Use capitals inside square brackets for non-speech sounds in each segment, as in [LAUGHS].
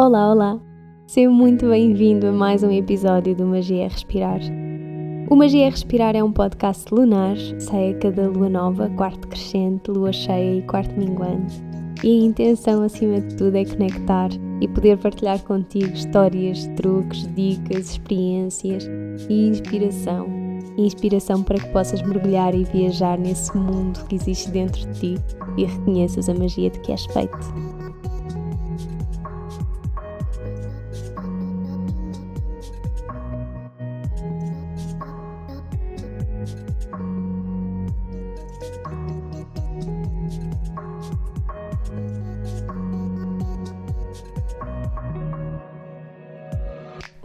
Olá, olá! Seja muito bem-vindo a mais um episódio do Magia Respirar. O Magia Respirar é um podcast lunar, sai a cada lua nova, quarto crescente, lua cheia e quarto minguante. E a intenção, acima de tudo, é conectar e poder partilhar contigo histórias, truques, dicas, experiências e inspiração. Inspiração para que possas mergulhar e viajar nesse mundo que existe dentro de ti e reconheças a magia de que és feito.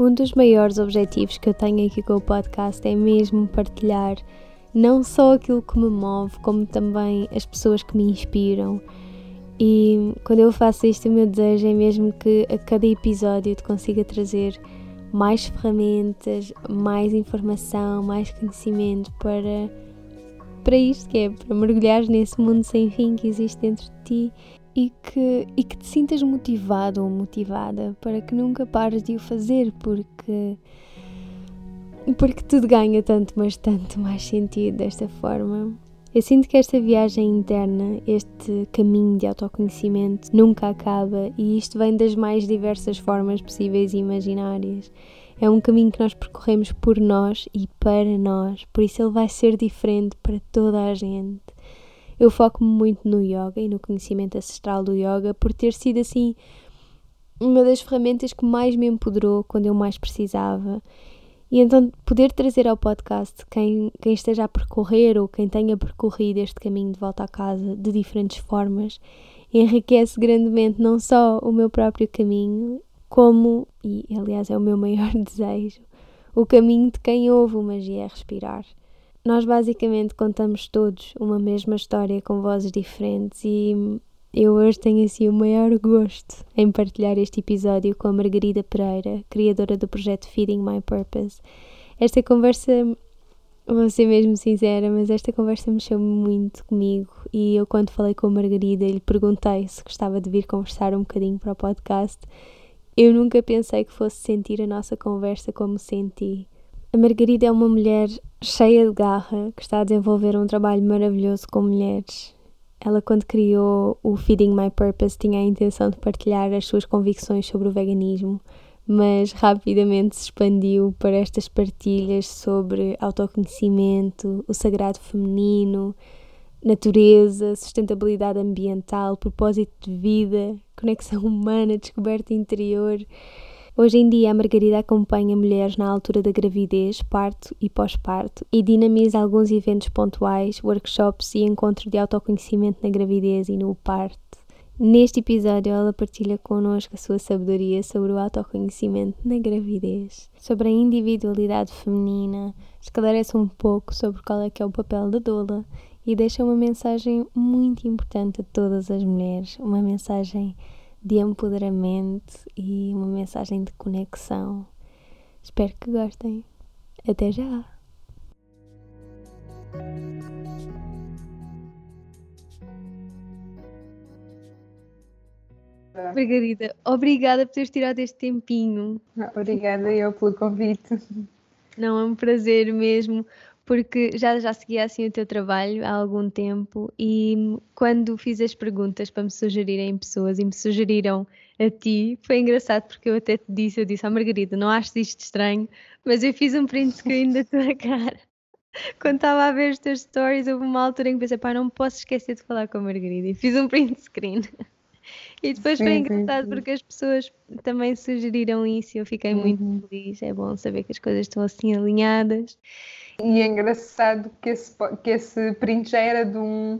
Um dos maiores objetivos que eu tenho aqui com o podcast é mesmo partilhar não só aquilo que me move, como também as pessoas que me inspiram. E quando eu faço isto, o meu desejo é mesmo que a cada episódio te consiga trazer mais ferramentas, mais informação, mais conhecimento para, para isto que é, para mergulhar nesse mundo sem fim que existe dentro de ti e que, e que te sintas motivado ou motivada para que nunca pares de o fazer, porque, porque tudo ganha tanto, mas tanto mais sentido desta forma. Eu sinto que esta viagem interna, este caminho de autoconhecimento, nunca acaba e isto vem das mais diversas formas possíveis e imaginárias. É um caminho que nós percorremos por nós e para nós, por isso ele vai ser diferente para toda a gente. Eu foco-me muito no yoga e no conhecimento ancestral do yoga por ter sido assim uma das ferramentas que mais me empoderou quando eu mais precisava. E então poder trazer ao podcast quem, quem esteja a percorrer ou quem tenha percorrido este caminho de volta a casa de diferentes formas enriquece grandemente não só o meu próprio caminho, como, e aliás é o meu maior [LAUGHS] desejo, o caminho de quem ouve o magia respirar. Nós basicamente contamos todos uma mesma história com vozes diferentes e eu hoje tenho assim o maior gosto em partilhar este episódio com a Margarida Pereira, criadora do projeto Feeding My Purpose. Esta conversa, vou ser mesmo sincera, mas esta conversa mexeu muito comigo e eu quando falei com a Margarida lhe perguntei se gostava de vir conversar um bocadinho para o podcast. Eu nunca pensei que fosse sentir a nossa conversa como senti. A Margarida é uma mulher cheia de garra que está a desenvolver um trabalho maravilhoso com mulheres. Ela, quando criou o Feeding My Purpose, tinha a intenção de partilhar as suas convicções sobre o veganismo, mas rapidamente se expandiu para estas partilhas sobre autoconhecimento, o sagrado feminino, natureza, sustentabilidade ambiental, propósito de vida, conexão [LAUGHS] humana, descoberta interior. Hoje em dia, a Margarida acompanha mulheres na altura da gravidez, parto e pós-parto e dinamiza alguns eventos pontuais, workshops e encontros de autoconhecimento na gravidez e no parto. Neste episódio, ela partilha connosco a sua sabedoria sobre o autoconhecimento na gravidez, sobre a individualidade feminina, esclarece um pouco sobre qual é que é o papel da doula e deixa uma mensagem muito importante a todas as mulheres, uma mensagem de empoderamento e uma mensagem de conexão. Espero que gostem. Até já! Margarida, obrigada por teres tirado este tempinho. Obrigada eu pelo convite. Não, é um prazer mesmo porque já, já seguia assim o teu trabalho há algum tempo e quando fiz as perguntas para me sugerirem pessoas e me sugeriram a ti, foi engraçado porque eu até te disse, eu disse à oh, Margarida, não achas isto estranho, mas eu fiz um print screen da tua [LAUGHS] cara. Quando estava a ver os teus stories, houve uma altura em que pensei, pá, não posso esquecer de falar com a Margarida e fiz um print screen. E depois sim, foi engraçado sim, sim. porque as pessoas também sugeriram isso e eu fiquei uhum. muito feliz. É bom saber que as coisas estão assim alinhadas. E é engraçado que esse, que esse print já era de um,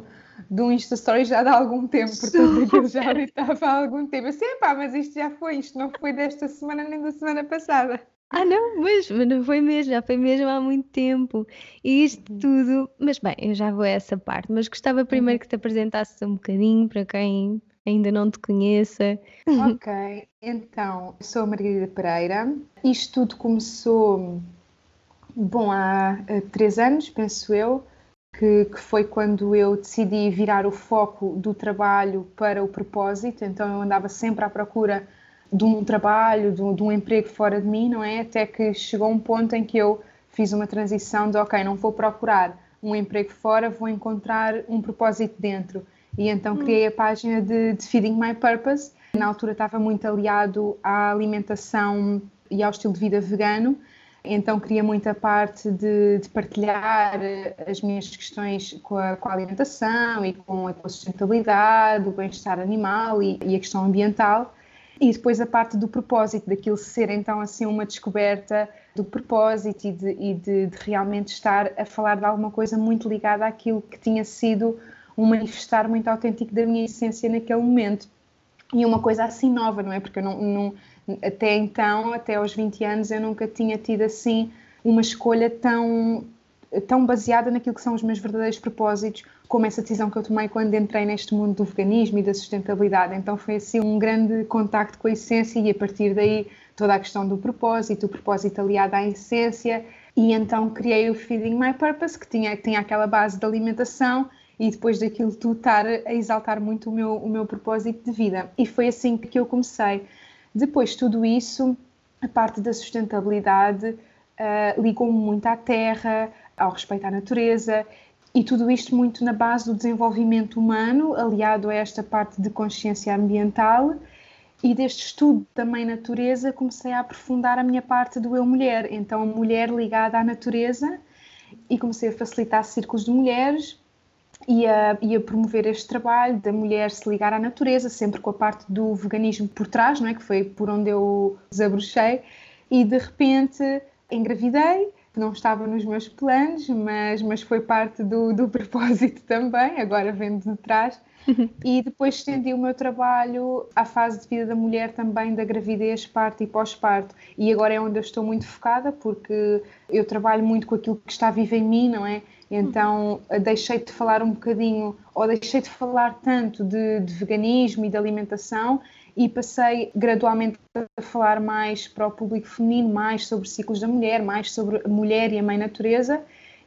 de um Insta Story já de há algum tempo, portanto aquilo já estava há algum tempo. Eu sei, pá, mas isto já foi, isto não foi desta semana nem da semana passada. Ah, não, mas, mas não foi mesmo, já foi mesmo há muito tempo. E isto uhum. tudo, mas bem, eu já vou a essa parte, mas gostava primeiro uhum. que te apresentasses um bocadinho para quem ainda não te conheça. Ok, então, sou a Margarida Pereira. Isto tudo começou Bom, há três anos, penso eu, que, que, foi quando eu decidi virar o foco do trabalho para o propósito, então eu andava sempre à procura de um trabalho, de, de um emprego fora de mim, não é? Até que chegou um ponto em que eu fiz uma transição de, ok, não vou procurar um emprego fora, vou encontrar um propósito dentro. E então criei a página de, de Feeding My Purpose. Na altura estava muito aliado à alimentação e ao estilo de vida vegano, então queria muita parte de, de partilhar eh, as minhas questões com a, com a, alimentação e com a sustentabilidade, o bem-estar animal e, e, a questão ambiental. E depois a parte do propósito, daquilo ser então assim uma descoberta do propósito e, de, e de, de realmente estar a falar de alguma coisa muito ligada àquilo que tinha sido um manifestar muito autêntico da minha essência naquele momento. E uma coisa assim nova, não é? Porque eu não, não, até então, até aos 20 anos, eu nunca tinha tido assim uma escolha tão, tão baseada naquilo que são os meus verdadeiros propósitos, como essa decisão que eu tomei quando entrei neste mundo do veganismo e da sustentabilidade. Então foi assim um grande contacto com a essência e a partir daí toda a questão do propósito, o propósito aliado à essência. E então criei o Feeding My Purpose, que tinha, tinha aquela base de alimentação e depois daquilo tudo estar a exaltar muito o meu, o meu propósito de vida. E foi assim que eu comecei. Depois tudo isso, a parte da sustentabilidade uh, ligou-me muito à terra, ao respeito à natureza e tudo isto muito na base do desenvolvimento humano, aliado a esta parte de consciência ambiental e deste estudo da mãe natureza comecei a aprofundar a minha parte do eu mulher, então a mulher ligada à natureza e comecei a facilitar círculos de mulheres e a, e a, promover este trabalho da mulher se ligar à natureza, sempre com a parte do veganismo por trás, não é? que foi por onde eu desabrochei, e de repente engravidei, não estava nos meus planos, mas, mas foi parte do, do [LAUGHS] propósito também, agora vendo de trás. [LAUGHS] e depois estendi o meu trabalho à fase de vida da mulher também, da gravidez, parto e pós-parto. E agora é onde eu estou muito focada, porque eu trabalho muito com aquilo que está vivo em mim, não é? Então deixei de falar um bocadinho, ou deixei de falar tanto de, de veganismo e de alimentação e passei gradualmente a falar mais para o público feminino, mais sobre ciclos da mulher, mais sobre a mulher e a mãe natureza.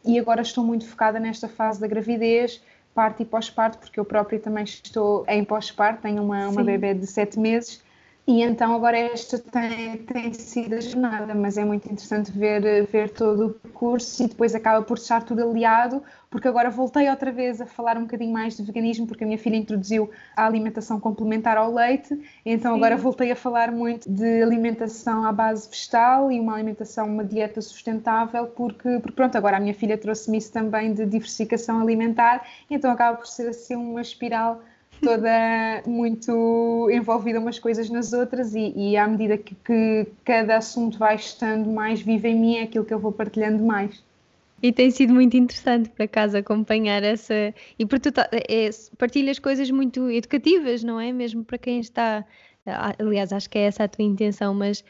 E agora estou muito focada nesta fase da gravidez, parte e pós-parto, porque eu própria também estou em pós-parto, tenho uma, uma bebê de sete meses e então agora esta tem, tem sido a jornada, mas é muito interessante ver, ver todo o percurso e depois acaba por estar tudo aliado, porque agora voltei outra vez a falar um bocadinho mais de veganismo, porque a minha filha introduziu a alimentação complementar ao leite, então Sim. agora voltei a falar muito de alimentação à base vegetal e uma alimentação, uma dieta sustentável, porque, porque pronto, agora a minha filha trouxe-me isso também de diversificação alimentar, então acaba por ser assim uma espiral toda muito envolvida umas coisas nas outras e, e à medida que, que, cada assunto vai estando mais vivo em mim é aquilo que eu vou partilhando mais. E tem sido muito interessante para casa acompanhar essa. E porque tu tá, é, partilhas coisas muito educativas, não é? Mesmo para quem está. Aliás, acho que é essa a tua intenção, mas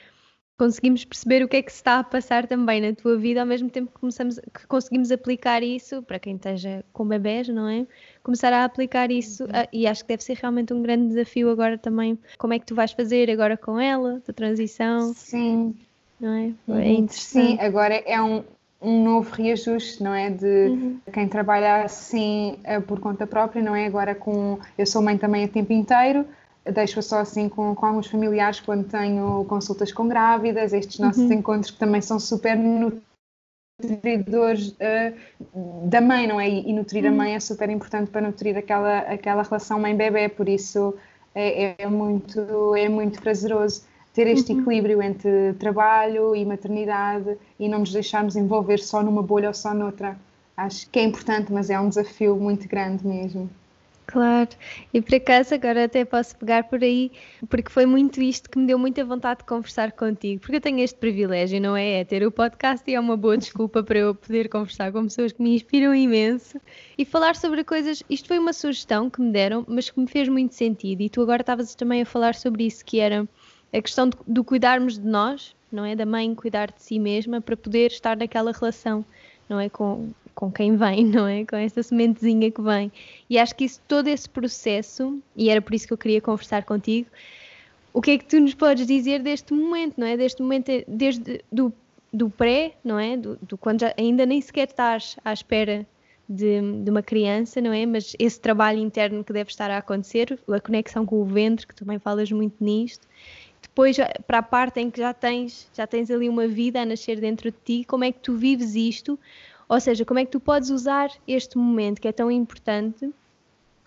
conseguimos perceber o que é que se está a passar também na tua vida, ao mesmo tempo que, começamos, que conseguimos aplicar isso, para quem esteja com bebés, não é? Começar a aplicar isso, uhum. a, e acho que deve ser realmente um grande desafio agora também. Como é que tu vais fazer agora com ela, a transição? Sim. Não é? Uhum. É interessante. Sim, agora é um, um novo reajuste, não é? De uhum. quem trabalha assim eh, por conta própria, não é? Agora com. Eu sou mãe também a tempo inteiro deixo-a só assim com, com alguns familiares quando tenho consultas com grávidas, estes nossos uhum. encontros que também são super nutridores uh, da mãe, não é? E, e nutrir uhum. a mãe é super importante para nutrir aquela, aquela relação mãe-bebê, por isso é, é, muito, é muito prazeroso ter este uhum. equilíbrio entre trabalho e maternidade e não nos deixarmos envolver só numa bolha ou só noutra. Acho que é importante, mas é um desafio muito grande mesmo. Claro, e por acaso agora até posso pegar por aí, porque foi muito isto que me deu muita vontade de conversar contigo, porque eu tenho este privilégio, não é? É ter o podcast e é uma boa desculpa para eu poder conversar com pessoas que me inspiram imenso e falar sobre coisas. Isto foi uma sugestão que me deram, mas que me fez muito sentido, e tu agora estavas também a falar sobre isso, que era a questão de, de cuidarmos de nós, não é? Da mãe cuidar de si mesma para poder estar naquela relação, não é? Com, com quem vem, [LAUGHS] não é? Com essa sementezinha que vem. E acho que isso, todo esse processo, e era por isso que eu queria conversar contigo, o que é que tu nos podes dizer deste momento, não é? Deste momento, desde do, do pré, não é? Do, do quando já, ainda nem sequer estás à espera de, de, uma criança, não é? Mas esse trabalho interno que deve estar a acontecer, a conexão com o ventre, que também falas muito nisto, depois para a parte em que já tens, já tens ali uma vida a nascer dentro de ti, como é que tu vives isto? Ou seja, como é que tu podes usar este momento que é tão importante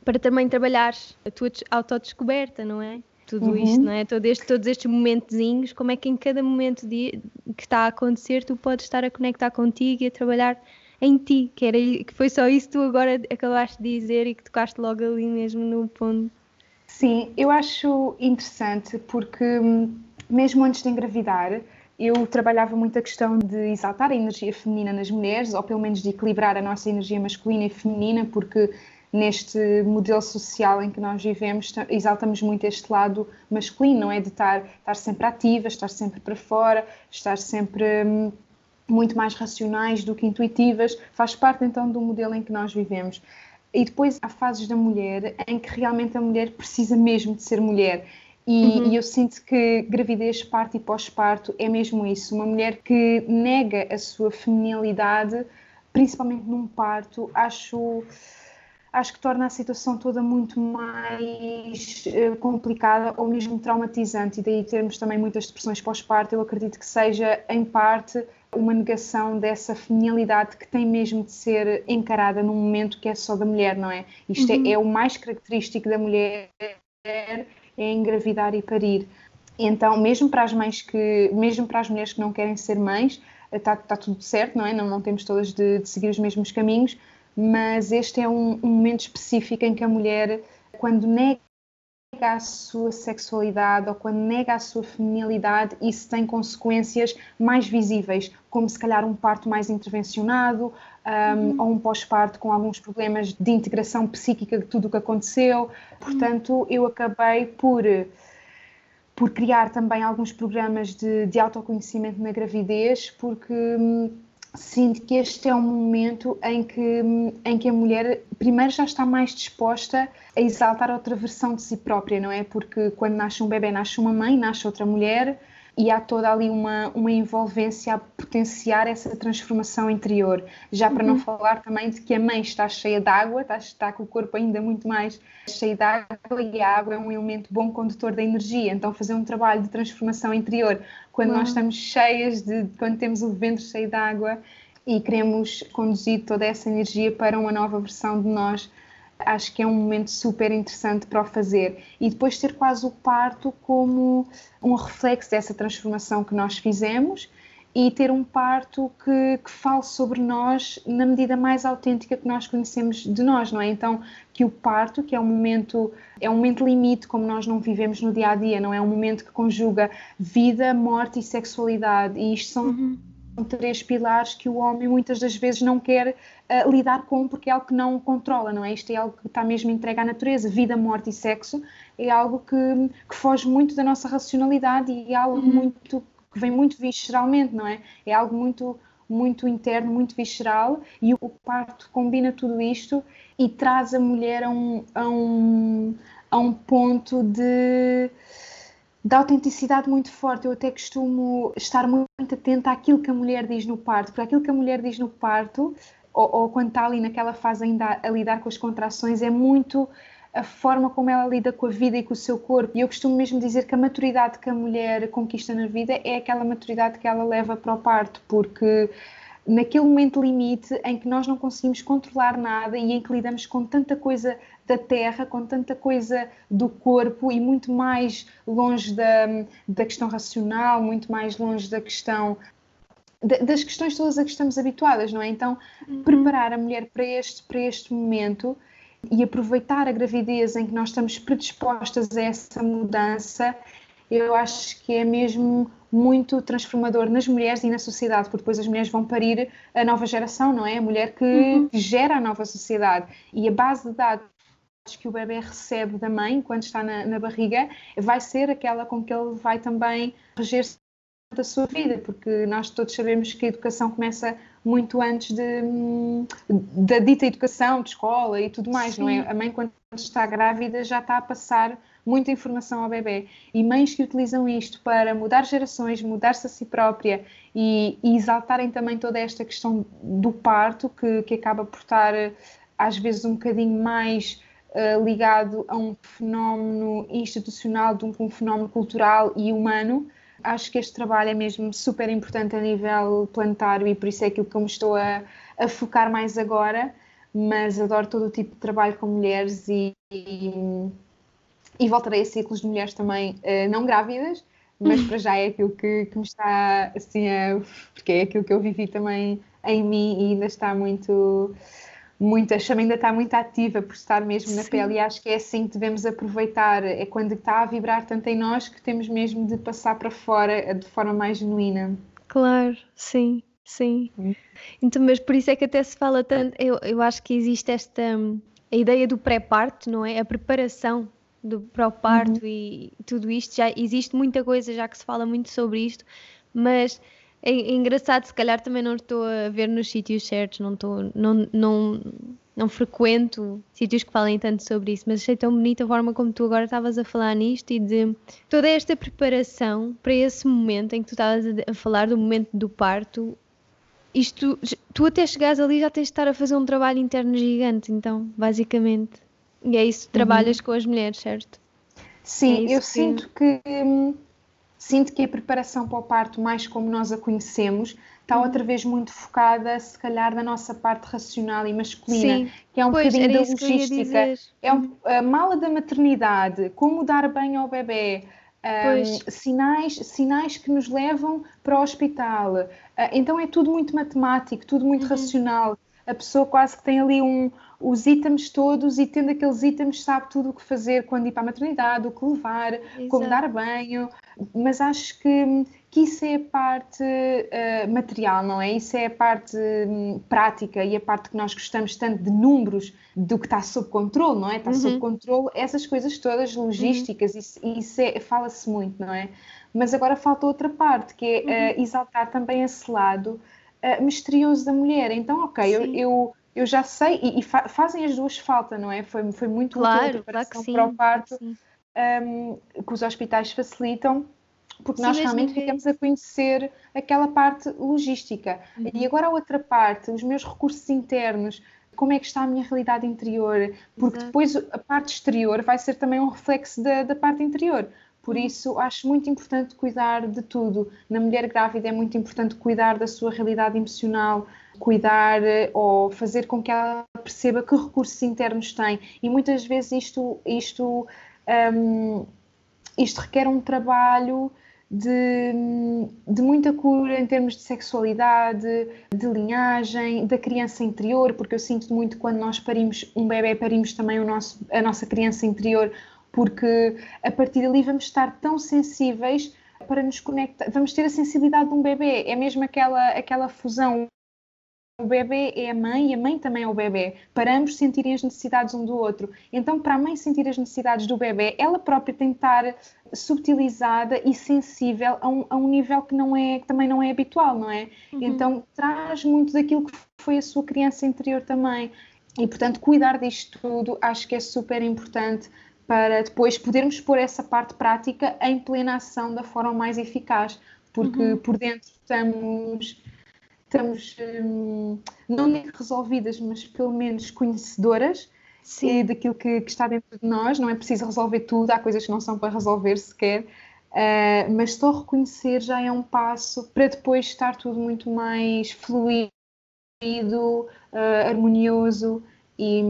para também trabalhar a tua autodescoberta, não é? Tudo uhum. isto, não é? Todo este, todos estes momentozinhos, como é que em cada momento de, que está a acontecer tu podes estar a conectar contigo e a trabalhar em ti, que, era, que foi só isso que tu agora acabaste de dizer e que tocaste logo ali mesmo no ponto. Sim, eu acho interessante porque hum, mesmo antes de engravidar, eu trabalhava muito a questão de exaltar a energia feminina nas mulheres, ou pelo menos de equilibrar a nossa energia masculina e feminina, porque neste modelo social em que nós vivemos exaltamos muito este lado masculino, não é? De estar, estar sempre ativa, estar sempre para fora, estar sempre hum, muito mais racionais do que intuitivas, faz parte então do modelo em que nós vivemos. E depois há fases da mulher em que realmente a mulher precisa mesmo de ser mulher. E, uhum. e eu sinto que gravidez, parto e pós-parto é mesmo isso. Uma mulher que nega a sua feminilidade, principalmente num parto, acho acho que torna a situação toda muito mais uh, complicada ou mesmo traumatizante, e daí termos também muitas depressões pós-parto. Eu acredito que seja, em parte, uma negação dessa feminilidade que tem mesmo de ser encarada num momento que é só da mulher, não é? Isto é, uhum. é, é, o mais característico da mulher, é engravidar e parir. Então, mesmo para as mães que, mesmo para as mulheres que não querem ser mães, está, está tudo certo, não é? Não, não temos todas de, de seguir os mesmos caminhos, mas este é um, um momento específico em que a mulher, quando nega a sua sexualidade ou quando nega a sua feminilidade, isso tem consequências mais visíveis, como se calhar um parto mais intervencionado um, ou um pós-parto com alguns problemas de integração psíquica de tudo o que aconteceu. Portanto, eu acabei por por criar também alguns programas de, de autoconhecimento na gravidez, porque hum, sinto que este é um momento em que, em que a mulher, primeiro, já está mais disposta a exaltar outra versão de si própria, não é? Porque quando nasce um bebê, nasce uma mãe, nasce outra mulher e há toda ali uma, uma envolvência a potenciar essa transformação interior. Já para uhum. não falar também de que a mãe está cheia de água, está, está com o corpo ainda muito mais cheio de água e a água é um elemento bom condutor da energia. Então, fazer um trabalho de transformação interior quando uhum. nós estamos cheias de. quando temos o ventre cheio de água e queremos conduzir toda essa energia para uma nova versão de nós acho que é um momento super interessante para o fazer. E depois ter quase o parto como um reflexo dessa transformação que nós fizemos e ter um parto que, que fale sobre nós na medida mais autêntica que nós conhecemos de nós, não é? Então, que o parto, que é um momento, é um momento limite, como nós não vivemos no dia a dia, não é? Um momento que conjuga vida, morte e sexualidade, e isto são. Uhum três pilares que o homem muitas das vezes não quer uh, lidar com porque é algo que não controla, não é? Isto é algo que está mesmo entregue à natureza. Vida, morte e sexo é algo que, que foge muito da nossa racionalidade e é algo uhum. muito que vem muito visceralmente, não é? É algo muito muito interno, muito visceral e o parto combina tudo isto e traz a mulher a um, a um, a um ponto de da autenticidade muito forte. Eu até costumo estar muito atenta àquilo que a mulher diz no parto, porque aquilo que a mulher diz no parto, ou, ou quando está ali naquela fase ainda a, lidar com as contrações, é muito a forma como ela lida com a vida e com o seu corpo. E eu costumo mesmo dizer que a maturidade que a mulher conquista na vida é aquela maturidade que ela leva para o parto, porque naquele momento limite em que nós não conseguimos controlar nada e em que lidamos com tanta coisa da terra, com tanta coisa do corpo e muito mais longe da, da questão racional, muito mais longe da questão das questões todas a que estamos habituadas, não é? Então, uhum. preparar a mulher para este, para este momento e aproveitar a gravidez em que nós estamos predispostas a essa mudança, eu acho que é mesmo muito transformador nas mulheres e na sociedade, porque depois as mulheres vão parir a nova geração, não é? A mulher que uhum. gera a nova sociedade. E a base de dados que o bebê recebe da mãe quando está na, na barriga vai ser aquela com que ele vai também reger da sua vida, porque nós todos sabemos que a educação começa muito antes de, da dita educação, de escola e tudo mais, Sim. não é? A mãe, quando está grávida, já está a passar muita informação ao bebê. E mães que utilizam isto para mudar gerações, mudar-se a si própria e, e, exaltarem também toda esta questão do parto, que, que acaba por estar às vezes um bocadinho mais uh, ligado a um fenómeno institucional, de um, um fenómeno cultural e humano. Acho que este trabalho é mesmo super importante a nível planetário e por isso é aquilo que eu me estou a, a focar mais agora. Mas adoro todo o tipo de trabalho com mulheres e, e, e voltarei a ciclos de mulheres também uh, não grávidas, mas para já é aquilo que, que me está assim a, porque é aquilo que eu vivi também em mim e ainda está muito muito, a chama ainda está muito ativa por estar mesmo na Sim. pele e acho que é assim que devemos aproveitar, é quando está a vibrar tanto em nós que temos mesmo de passar para fora de forma mais genuína. Claro, sim, sim. Então, mas por isso é que até se fala tanto, eu, eu acho que existe esta a ideia do pré-parto, não é? A preparação do, para o parto uhum. e tudo isto, já existe muita coisa já que se fala muito sobre isto, mas é, é engraçado, se calhar também não estou a ver nos sítios certos, não estou, não, não, não frequento sítios que falem tanto sobre isso, mas achei tão bonita a forma como tu agora estavas a falar nisto e de toda esta preparação para esse momento em que tu estavas a falar do momento do parto. Isto, tu até chegares ali já tens de estar a fazer um trabalho interno gigante, então, basicamente. E é isso que trabalhas uhum. com as mulheres, certo? Sim, é eu que... sinto que hum, sinto que a preparação para o parto, mais como nós a conhecemos, está uhum. outra vez muito focada, se calhar, na nossa parte racional e masculina, Sim. que é um pois, bocadinho da logística. É um, a mala da maternidade, como dar banho ao bebê. Um, sinais, sinais que nos levam para o hospital. Uh, então é tudo muito matemático, tudo muito uhum. racional. A pessoa quase que tem ali um, os itens todos e tendo aqueles itens sabe tudo o que fazer quando ir para a maternidade, o que levar, Exato. como dar banho, mas acho que, que isso é a parte uh, material, não é? Isso é a parte um, prática e a parte que nós gostamos tanto de números, do que está sob controle, não é? Está uhum. sob controle, essas coisas todas logísticas, uhum. isso, isso é, fala-se muito, não é? Mas agora falta outra parte, que é uh, exaltar também esse lado uh, misterioso da mulher. Então, ok, eu, eu eu já sei, e, e fa fazem as duas falta, não é? Foi, foi muito claro, útil a preparação claro para o parto um, que os hospitais facilitam, porque sim, nós realmente ficamos a conhecer aquela parte logística. Uhum. E agora a outra parte, os meus recursos internos, como é que está a minha realidade interior, porque Exato. depois a parte exterior vai ser também um reflexo da, da parte interior. Por uhum. isso, acho muito importante cuidar de tudo. Na mulher grávida é muito importante cuidar da sua realidade emocional, cuidar eh, ou fazer com que ela perceba que recursos internos tem. E muitas vezes isto, isto, um, isto requer um trabalho de, de, muita cura em termos de sexualidade, de linhagem, da criança interior, porque eu sinto muito quando nós parimos um bebê, parimos também o nosso, a nossa criança interior, porque a partir dali vamos estar tão sensíveis para nos conectar, vamos ter a sensibilidade de um bebê, é mesmo aquela, aquela fusão o bebê é a mãe e a mãe também é o bebê, para ambos sentirem as necessidades um do outro. Então, para a mãe sentir as necessidades do bebê, ela própria tem de estar subtilizada e sensível a um, a um nível que, não é, que também não é habitual, não é? Uhum. Então, traz muito daquilo que foi a sua criança interior também. E, portanto, cuidar disto tudo acho que é super importante para depois podermos pôr essa parte prática em plena ação da forma mais eficaz, porque uhum. por dentro estamos estamos, hum, não digo resolvidas, mas pelo menos conhecedoras Sim. daquilo que, que, está dentro de nós. Não é preciso resolver tudo, há coisas que não são para resolver sequer, uh, mas só reconhecer já é um passo para depois estar tudo muito mais fluido, uh, harmonioso. E,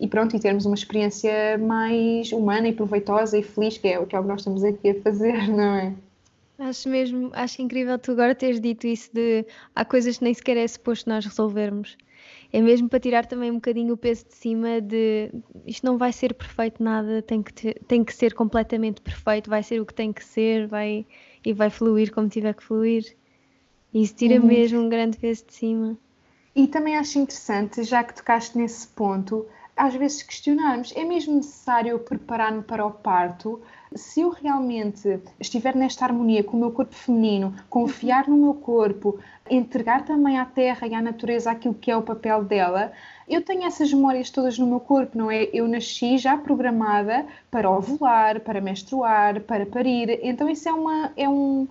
e, pronto, e termos uma experiência mais humana e proveitosa e feliz, que é o que, é o que nós estamos aqui a fazer, [LAUGHS] não é? Acho mesmo, acho incrível tu agora teres dito isso de há coisas que nem sequer é suposto nós resolvermos. É mesmo para tirar também um bocadinho o peso de cima de isto não vai ser perfeito nada, tem que, ter, tem que ser completamente perfeito, vai ser o que tem que ser, vai e vai fluir como tiver que fluir. Isso tira uhum. mesmo um grande peso de cima. E também acho interessante, já que tocaste nesse ponto, às vezes questionarmos: é mesmo necessário preparar-me para o parto? Se eu realmente estiver nesta harmonia com o meu corpo feminino, confiar no meu corpo, entregar também à terra e à natureza aquilo que é o papel dela, eu tenho essas memórias todas no meu corpo, não é? Eu nasci já programada para ovular, para menstruar, para parir, então isso é uma. É um,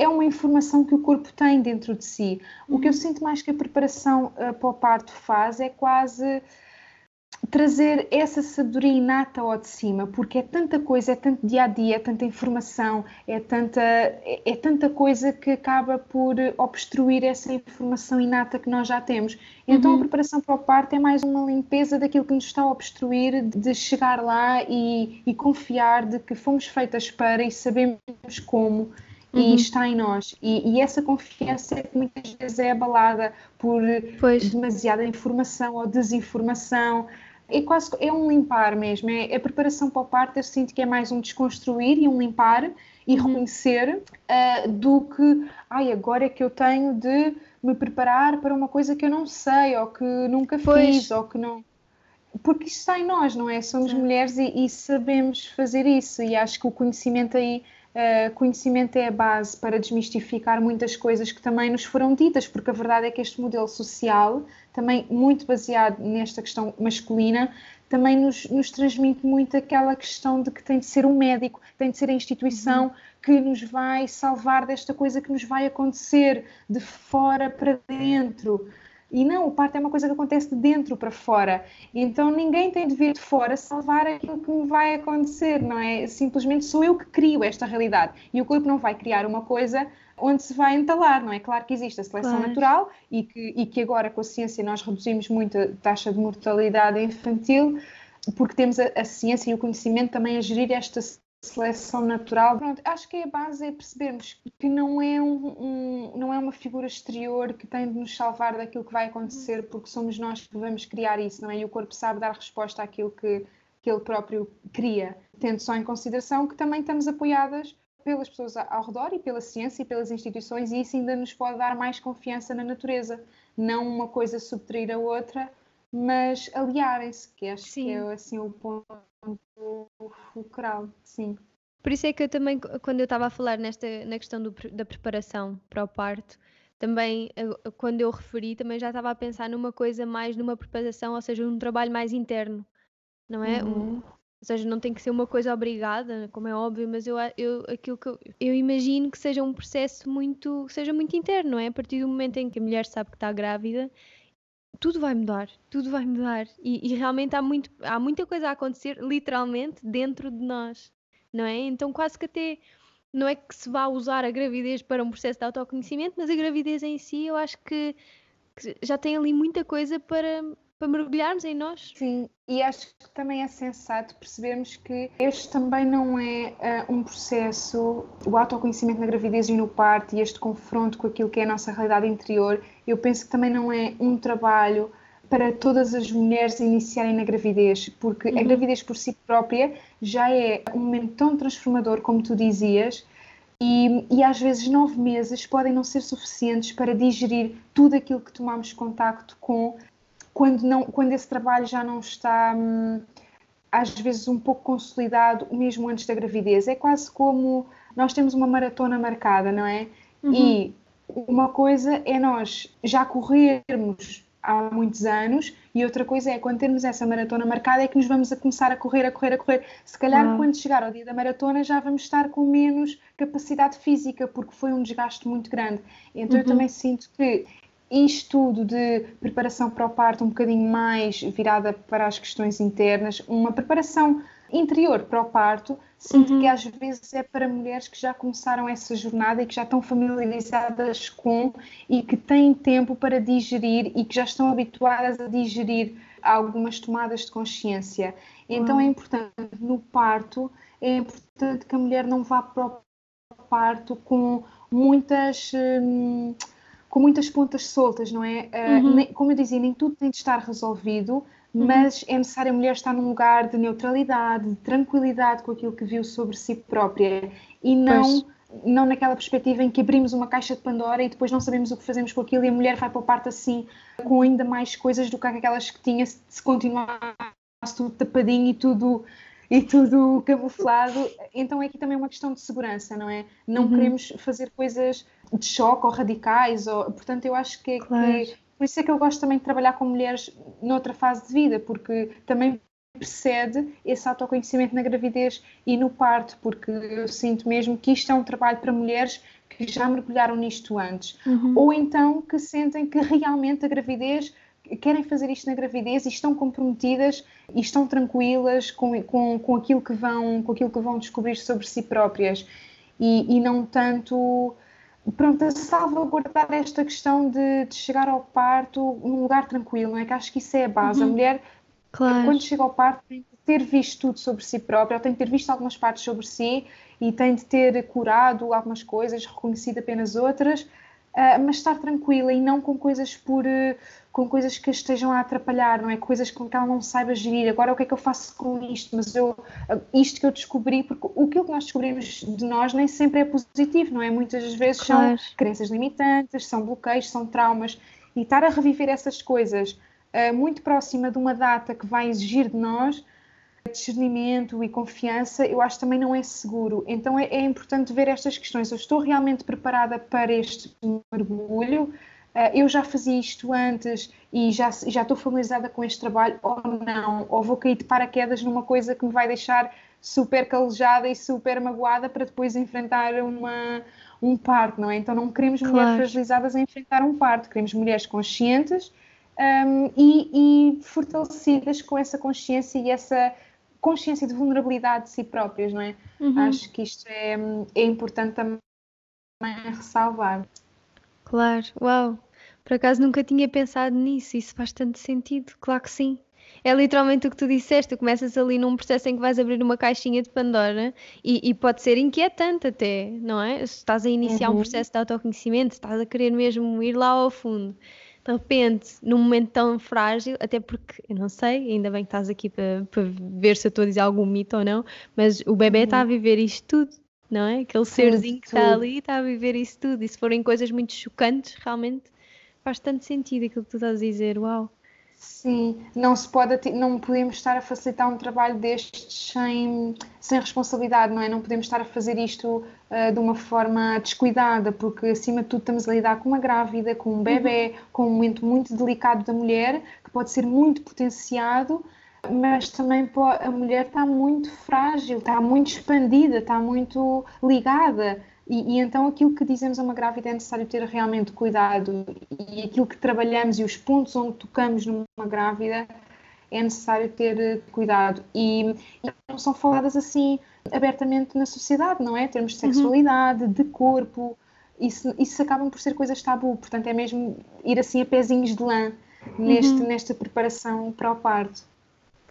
é uma informação que o corpo tem dentro de si. O que eu uhum. sinto mais que a preparação uh, para o parto faz é quase trazer essa sabedoria inata ao de cima, porque é tanta coisa, é tanto dia a dia, é tanta informação, é tanta, é, é, tanta coisa que acaba por obstruir essa informação inata que nós já temos. Então uhum. a preparação para o parto é mais uma limpeza daquilo que nos está a obstruir, de chegar lá e, e confiar de que fomos feitas para e sabemos como e uhum. está em nós. E, e, essa confiança é que muitas vezes é abalada por pois. demasiada informação ou desinformação. É quase é um limpar mesmo. É, a preparação para o parto, eu sinto que é mais um desconstruir e um limpar e uhum. reconhecer uh, do que, ai, agora é que eu tenho de me preparar para uma coisa que eu não sei ou que nunca pois. fiz ou que não porque isso está em nós, não é? Somos Sim. mulheres e, e, sabemos fazer isso, e acho que o conhecimento aí Uh, conhecimento é a base para desmistificar muitas coisas que também nos foram ditas, porque a verdade é que este modelo social, também muito baseado nesta questão masculina, também nos, nos transmite muito aquela questão de que tem de ser um médico, tem de ser a instituição uhum. que nos vai salvar desta coisa que nos vai acontecer de fora para dentro. E não, o parto é uma coisa que acontece de dentro para fora. Então ninguém tem de vir de fora salvar aquilo que me vai acontecer, não é? Simplesmente sou eu que crio esta realidade. E o corpo não vai criar uma coisa onde se vai entalar, não é? Claro que existe a seleção claro. natural e que, e que agora com a ciência nós reduzimos muito a taxa de mortalidade infantil, porque temos a, a ciência e o conhecimento também a gerir esta seleção natural. Pronto, acho que a base é percebermos que não é, um, um, não é uma figura exterior que tem de nos salvar daquilo que vai acontecer, porque somos nós que vamos criar isso, não é? E o corpo sabe dar resposta àquilo que, que ele próprio cria, tendo só em consideração que também estamos apoiadas pelas pessoas ao redor e pela ciência e pelas instituições, e isso ainda nos pode dar mais confiança na natureza, não uma coisa subtrair a outra, mas aliarem-se, que acho Sim. que é assim o ponto fulcral, sim. Por isso é que eu também, quando eu estava a falar nesta, na questão do, da preparação para o parto, também, quando eu referi, também já estava a pensar numa coisa mais, numa preparação, ou seja, um trabalho mais interno, não é? Uhum. Um, ou seja, não tem que ser uma coisa obrigada, como é óbvio, mas eu, eu, aquilo que eu, eu imagino que seja um processo muito, seja muito interno, não é? A partir do momento em que a mulher sabe que está grávida tudo vai mudar, tudo vai mudar. E, e, realmente há, muito, há muita coisa a acontecer, literalmente, dentro de nós, não é? Então, quase que até não é que se vá usar a gravidez para um processo de autoconhecimento, mas a gravidez em si, eu acho que, que já tem ali muita coisa para, para mergulharmos em nós. Sim, e acho que também é sensato percebermos que este também não é uh, um processo, o autoconhecimento na gravidez e no parto e este confronto com aquilo que é a nossa realidade interior, eu penso que também não é um trabalho para todas as mulheres iniciarem na gravidez, porque uhum. a gravidez por si própria já é um momento tão transformador, como tu dizias, e, e, às vezes nove meses podem não ser suficientes para digerir tudo aquilo que tomamos contacto com quando, não, quando esse trabalho já não está, hum, às vezes, um pouco consolidado, mesmo antes da gravidez. É quase como nós temos uma maratona marcada, não é? Uhum. E uma coisa é nós já corrermos há muitos anos e outra coisa é quando temos essa maratona marcada é que nos vamos a começar a correr, a correr, a correr. Se calhar uhum. quando chegar ao dia da maratona já vamos estar com menos capacidade física porque foi um desgaste muito grande. Então uhum. eu também sinto que isto tudo de preparação para o parto um bocadinho mais virada para as questões internas, uma preparação interior para o parto, sinto uhum. que às vezes é para mulheres que já começaram essa jornada e que já estão familiarizadas com e que têm tempo para digerir e que já estão habituadas a digerir algumas tomadas de consciência. Então uhum. é importante no parto, é importante que a mulher não vá para o parto com muitas. Hum, com muitas pontas soltas, não é? Uh, uhum. nem, como eu dizia, nem tudo tem de estar resolvido, uhum. mas é necessário a mulher estar num lugar de neutralidade, de tranquilidade com aquilo que viu sobre si própria e não. Não naquela perspectiva em que abrimos uma caixa de Pandora e depois não sabemos o que fazemos com aquilo e a mulher vai para o parto assim, com ainda mais coisas do que aquelas que tinha se continuasse tudo tapadinho e tudo [LAUGHS] e tudo camuflado. Então é aqui também uma questão de segurança, não é? Não uhum. queremos fazer coisas de choque ou radicais, ou, portanto eu acho que, claro. que, por isso é que eu gosto também de trabalhar com mulheres noutra fase de vida, porque também precede esse autoconhecimento na gravidez e no parto, porque eu sinto mesmo que isto é um trabalho para mulheres que já mergulharam nisto antes, uhum. ou então que sentem que realmente a gravidez querem fazer isto na gravidez e estão comprometidas e estão tranquilas com, com, com, aquilo, que vão, com aquilo que vão descobrir sobre si próprias e, e não tanto pronto, a salvaguardar esta questão de, de, chegar ao parto num lugar tranquilo, não é? Que acho que isso é a base. Uhum. A mulher, claro. quando chega ao parto, tem que ter visto tudo sobre si própria, tem que ter visto algumas partes sobre si e tem de ter curado algumas coisas, reconhecido apenas outras, uh, mas estar tranquila e não com coisas por. Uh, com coisas que estejam a atrapalhar, não é? Coisas com que ela não saiba gerir. Agora, o que é que eu faço com isto? Mas eu, isto que eu descobri, porque o que nós descobrimos de nós nem sempre é positivo, não é? Muitas vezes claro. são crenças limitantes, são bloqueios, são traumas. E estar a reviver essas coisas uh, muito próxima de uma data que vai exigir de nós discernimento e confiança, eu acho que também não é seguro. Então é, é importante ver estas questões. Eu estou realmente preparada para este mergulho? Uh, eu já fazia isto antes e já, já estou familiarizada com este trabalho ou não? Ou vou cair de paraquedas numa coisa que me vai deixar super calejada e super magoada para depois enfrentar uma, um parto, não é? Então não queremos claro. mulheres fragilizadas a enfrentar um parto, queremos mulheres conscientes um, e, e fortalecidas com essa consciência e essa consciência de vulnerabilidade de si próprias, não é? Uhum. Acho que isto é, é importante também ressalvar. Claro, uau! Por acaso nunca tinha pensado nisso, isso faz tanto sentido, claro que sim. É literalmente o que tu disseste, tu começas ali num processo em que vais abrir uma caixinha de Pandora e, e pode ser inquietante até, não é? Estás a iniciar uhum. um processo de autoconhecimento, estás a querer mesmo ir lá ao fundo de repente, num momento tão frágil, até porque eu não sei, ainda bem que estás aqui para, para ver se eu estou a dizer algum mito ou não, mas o bebê está uhum. a viver isto tudo, não é? Aquele serzinho que está ali está a viver isso tudo. E se forem coisas muito chocantes, realmente faz tanto sentido aquilo que tu estás a dizer. Uau! Sim, não se pode, não podemos estar a facilitar um trabalho destes sem, sem responsabilidade, não é? Não podemos estar a fazer isto uh, de uma forma descuidada, porque acima de tudo estamos a lidar com uma grávida, com um bebê, uhum. com um momento muito delicado da mulher, que pode ser muito potenciado, mas também pode, a mulher está muito frágil, está muito expandida, está muito ligada. E, e, então aquilo que dizemos a uma grávida é necessário ter realmente cuidado e aquilo que trabalhamos e os pontos onde tocamos numa grávida é necessário ter eh, cuidado e, e não são faladas assim abertamente na sociedade, não é? Termos de uhum. sexualidade, uhum. de corpo, isso, isso acabam por ser coisas tabu, portanto é mesmo ir assim a pezinhos de lã neste, uhum. nesta preparação para o parto.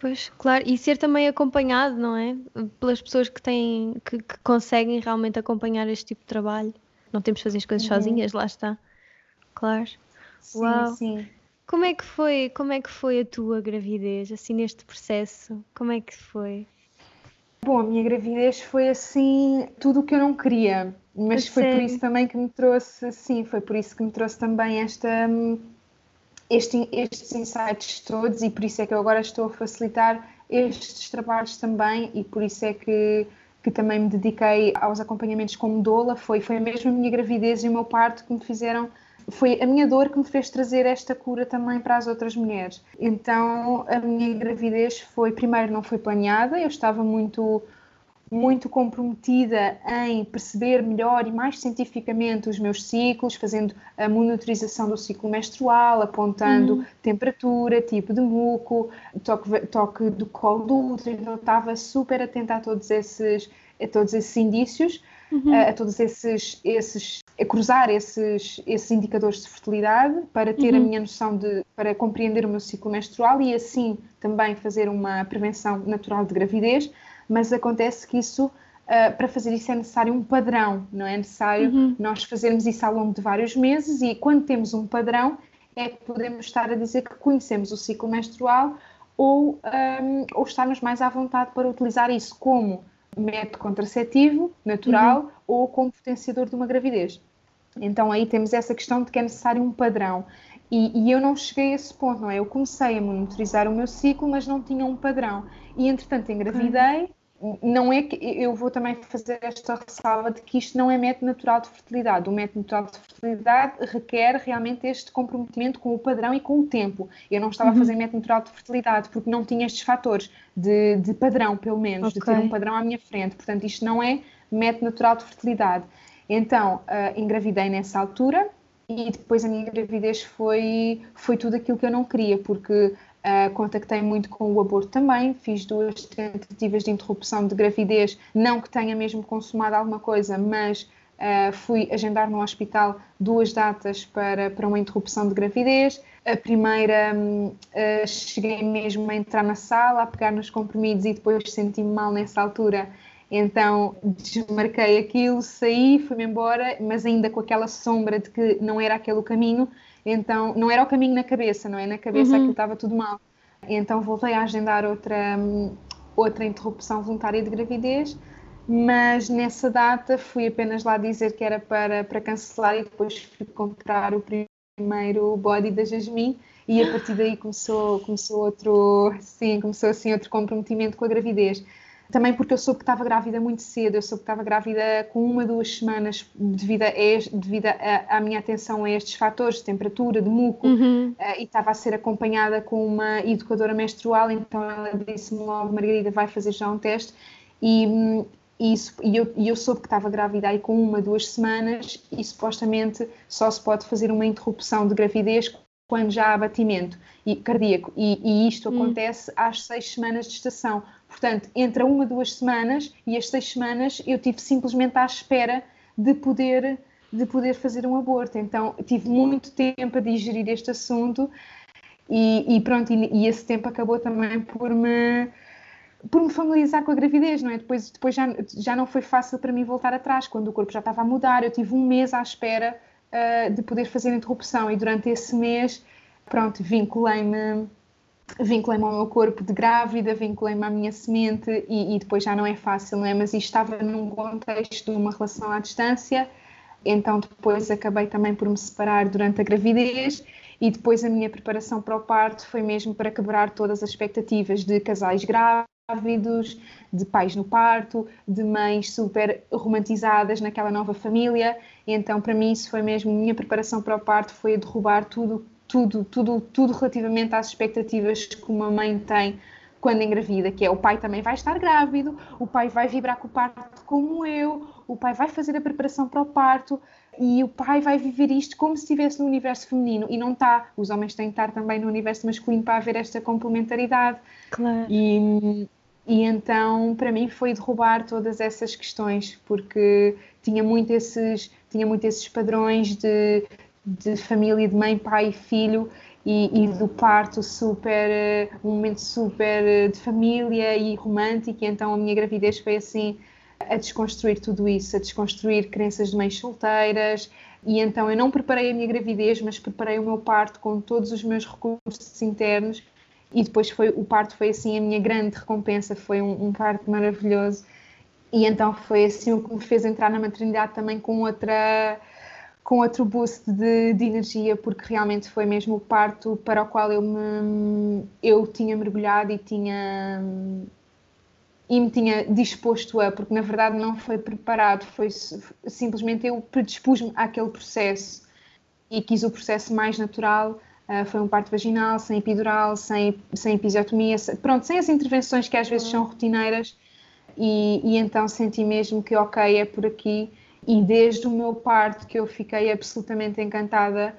Pois, claro, e ser também acompanhado, não é? Pelas pessoas que têm, que, que conseguem realmente acompanhar este tipo de trabalho. Não temos de fazer as coisas uhum. sozinhas, lá está. Claro. Sim, Uau. sim. Como é que foi, como é que foi a tua gravidez, assim, neste processo? Como é que foi? Bom, a minha gravidez foi assim, tudo o que eu não queria, mas a foi sério? por isso também que me trouxe, sim, foi por isso que me trouxe também esta hum, este, estes insights todos e por isso é que eu agora estou a facilitar estes trabalhos também e por isso é que, que também me dediquei aos acompanhamentos como doula, foi, foi mesmo a minha gravidez e o meu parto que me fizeram foi a minha dor que me fez trazer esta cura também para as outras mulheres. Então, a minha gravidez foi, primeiro, não foi planeada, eu estava muito muito comprometida em perceber melhor e mais cientificamente os meus ciclos, fazendo a monitorização do ciclo menstrual, apontando uhum. temperatura, tipo de muco, toque, toque do colo do útero, então estava super atenta a todos esses, a todos esses indícios, uhum. a, a, todos esses, esses a cruzar esses, esses indicadores de fertilidade para ter uhum. a minha noção de, para compreender o meu ciclo menstrual e assim também fazer uma prevenção natural de gravidez mas acontece que isso, uh, para fazer isso é necessário um padrão, não é necessário uhum. nós fazermos isso ao longo de vários meses e quando temos um padrão é que podemos estar a dizer que conhecemos o ciclo menstrual ou, um, ou estarmos mais à vontade para utilizar isso como método contraceptivo natural uhum. ou como potenciador de uma gravidez. Então aí temos essa questão de que é necessário um padrão. E, e, eu não cheguei a esse ponto, não é? Eu comecei a monitorizar o meu ciclo, mas não tinha um padrão. E entretanto engravidei não é que eu vou também fazer esta ressalva de que isto não é método natural de fertilidade. O método natural de fertilidade requer realmente este comprometimento com o padrão e com o tempo. Eu não estava uhum. a fazer método natural de fertilidade porque não tinha estes fatores de, de padrão, pelo menos, okay. de ter um padrão à minha frente. Portanto, isto não é método natural de fertilidade. Então, uh, engravidei nessa altura e depois a minha gravidez foi, foi tudo aquilo que eu não queria, porque Uh, contactei muito com o aborto também, fiz duas tentativas de interrupção de gravidez, não que tenha mesmo consumado alguma coisa, mas uh, fui agendar no hospital duas datas para, para uma interrupção de gravidez. A primeira, uh, cheguei mesmo a entrar na sala, a pegar nos comprimidos e depois senti-me mal nessa altura. Então desmarquei aquilo, saí, fui-me embora, mas ainda com aquela sombra de que não era aquele o caminho então, não era o caminho na cabeça, não é? Na cabeça uhum. aquilo estava tudo mal. Então, voltei a agendar outra, outra interrupção voluntária de gravidez, mas nessa data fui apenas lá dizer que era para, para cancelar e depois fui comprar o primeiro body da Jasmine e a partir daí começou, começou outro, sim, começou assim outro comprometimento com a gravidez. Também porque eu soube que estava grávida muito cedo, eu soube que estava grávida com uma, duas semanas devido, a, devido a, à minha atenção a estes fatores de temperatura, de muco, uhum. uh, e estava a ser acompanhada com uma educadora menstrual, então ela disse-me logo, Margarida, vai fazer já um teste, e, e, isso, e, eu, e eu soube que estava grávida aí com uma, duas semanas, e supostamente só se pode fazer uma interrupção de gravidez quando já há abatimento e, cardíaco, e, e isto hum. acontece às seis semanas de estação. Portanto, entre uma, duas semanas e as seis semanas eu tive simplesmente à espera de poder, de poder fazer um aborto. Então, tive muito tempo a digerir este assunto e, e pronto, e, e, esse tempo acabou também por me por me familiarizar com a gravidez, não é? Depois, depois já, já não foi fácil para mim voltar atrás, quando o corpo já estava a mudar, eu tive um mês à espera uh, de poder fazer a interrupção e durante esse mês, pronto, vinculei-me vinculei-me ao meu corpo de grávida, vinculei-me à minha semente e, e, depois já não é fácil, não é? Mas isto estava num contexto de uma relação à distância, então depois acabei também por me separar durante a gravidez e depois a minha preparação para o parto foi mesmo para quebrar todas as expectativas de casais grávidos, de pais no parto, de mães super romantizadas naquela nova família. Então para mim isso foi mesmo minha preparação para o parto foi a derrubar tudo tudo, tudo, tudo relativamente às expectativas que uma mãe tem quando engravida, que é o pai também vai estar grávido, o pai vai vibrar com o parto como eu, o pai vai fazer a preparação para o parto e o pai vai viver isto como se estivesse no universo feminino e não está. Os homens têm que estar também no universo masculino para haver esta complementaridade. Claro. E, e então, para mim, foi derrubar todas essas questões, porque tinha muito esses, tinha muito esses padrões de de família, de mãe, pai e filho, e, e, do parto super, um momento super de família e romântico, e então a minha gravidez foi assim a desconstruir tudo isso, a desconstruir crenças de mães solteiras, e então eu não preparei a minha gravidez, mas preparei o meu parto com todos os meus recursos internos, e depois foi o parto foi assim a minha grande recompensa, foi um, um parto maravilhoso, e então foi assim o que me fez entrar na maternidade também com outra com outro boost de, de, energia, porque realmente foi mesmo o parto para o qual eu, me, eu tinha mergulhado e tinha e me tinha disposto a, porque na verdade não foi preparado, foi simplesmente eu predispus-me àquele processo e quis o processo mais natural. Uh, foi um parto vaginal, sem epidural, sem, sem episiotomia, sem, pronto, sem as intervenções que às vezes são rotineiras, e, e então senti mesmo que, ok, é por aqui e desde o meu parto que eu fiquei absolutamente encantada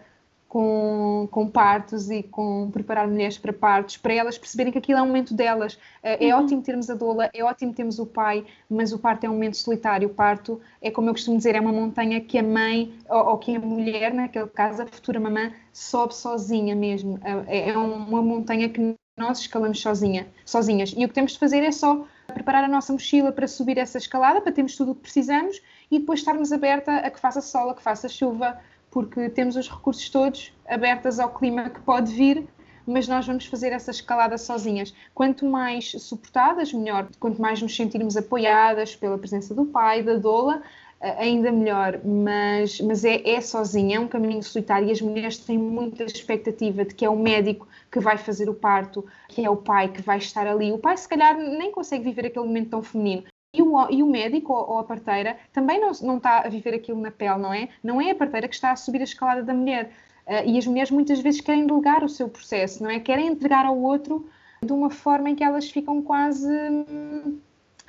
com, com partos e com preparar mulheres para partos, para elas perceberem que aquilo é um momento delas. É, é uhum. ótimo termos a doula, é ótimo termos o pai, mas o parto é um momento solitário. O parto é, como eu costumo dizer, é uma montanha que a mãe, ou, ou que a mulher, naquele caso, a futura mamã, sobe sozinha mesmo. É, é uma montanha que nós escalamos sozinha, sozinhas. E o que temos de fazer é só preparar a nossa mochila para subir essa escalada, para termos tudo o que precisamos e depois estarmos aberta a que faça sol, a que faça chuva, porque temos os recursos todos abertos ao clima que pode vir, mas nós vamos fazer essa escalada sozinhas. Quanto mais suportadas, melhor. Quanto mais nos sentirmos apoiadas pela presença do pai, da doula, ainda melhor, mas, mas é, é sozinha, é um caminho solitário e as mulheres têm muita expectativa de que é o médico que vai fazer o parto, que é o pai que vai estar ali. O pai, se calhar, nem consegue viver aquele momento tão feminino. E o, e o médico ou, ou, a parteira também não, não está a viver aquilo na pele, não é? Não é a parteira que está a subir a escalada da mulher. Uh, e as mulheres muitas vezes querem delegar o seu processo, não é? Querem entregar ao outro de uma forma em que elas ficam quase.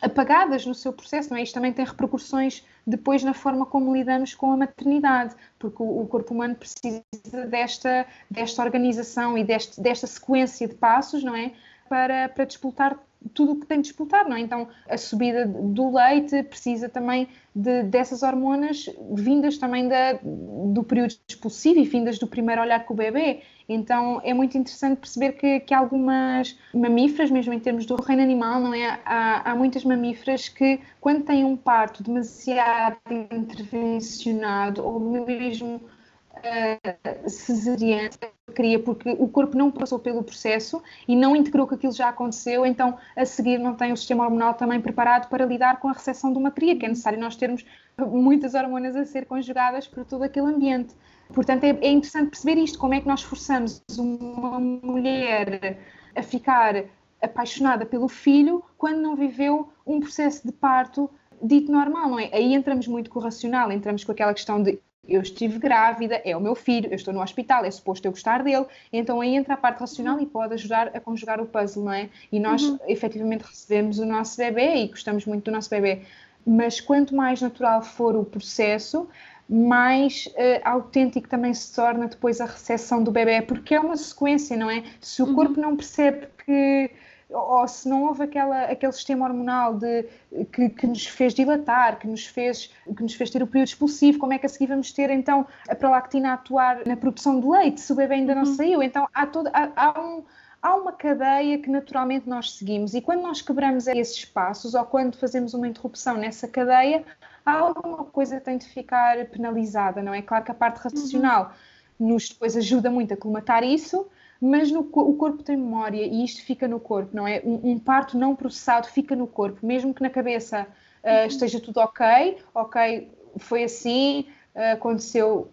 apagadas no seu processo, não é? Isto também tem repercussões depois na forma como lidamos com a maternidade, porque o, o corpo humano precisa desta, desta organização e deste, desta sequência de passos, não é? Para, para disputar tudo o que tem de disputar, não é? Então, a subida do leite precisa também de, dessas hormonas vindas também da, do período expulsivo e vindas do primeiro olhar com o bebê. Então, é muito interessante perceber que, que algumas mamíferas, mesmo em termos do reino animal, não é? Há, há muitas mamíferas que, quando têm um parto demasiado intervencionado ou mesmo uh, cesariana cria porque o corpo não passou pelo processo e não integrou que aquilo já aconteceu, então a seguir não tem o sistema hormonal também preparado para lidar com a recepção de uma cria, que é necessário nós termos muitas hormonas a ser conjugadas por todo aquele ambiente. Portanto, é, é interessante perceber isto, como é que nós forçamos uma mulher a ficar apaixonada pelo filho quando não viveu um processo de parto dito normal, não é? Aí entramos muito com o racional, entramos com aquela questão de eu estive grávida, é o meu filho, eu estou no hospital, é suposto eu gostar dele, então aí entra a parte racional e pode ajudar a conjugar o puzzle, não é? E nós uhum. efetivamente recebemos o nosso bebê e gostamos muito do nosso bebê, mas quanto mais natural for o processo, mais uh, autêntico também se torna depois a recepção do bebê, porque é uma sequência, não é? Se o uhum. corpo não percebe que ou se não houve aquela, aquele sistema hormonal de, que, que, nos fez dilatar, que nos fez, que nos fez ter o período expulsivo, como é que a seguir vamos ter então a prolactina a atuar na produção de leite, se o bebê ainda não uhum. saiu? Então há, todo, há, há, um, há uma cadeia que naturalmente nós seguimos e quando nós quebramos esses passos ou quando fazemos uma interrupção nessa cadeia, há alguma coisa que tem de ficar penalizada, não é? Claro que a parte racional uhum. nos depois ajuda muito a colmatar isso, mas no, o corpo tem memória e isto fica no corpo, não é? Um, um parto não processado fica no corpo, mesmo que na cabeça uh, esteja tudo ok, ok, foi assim, uh, aconteceu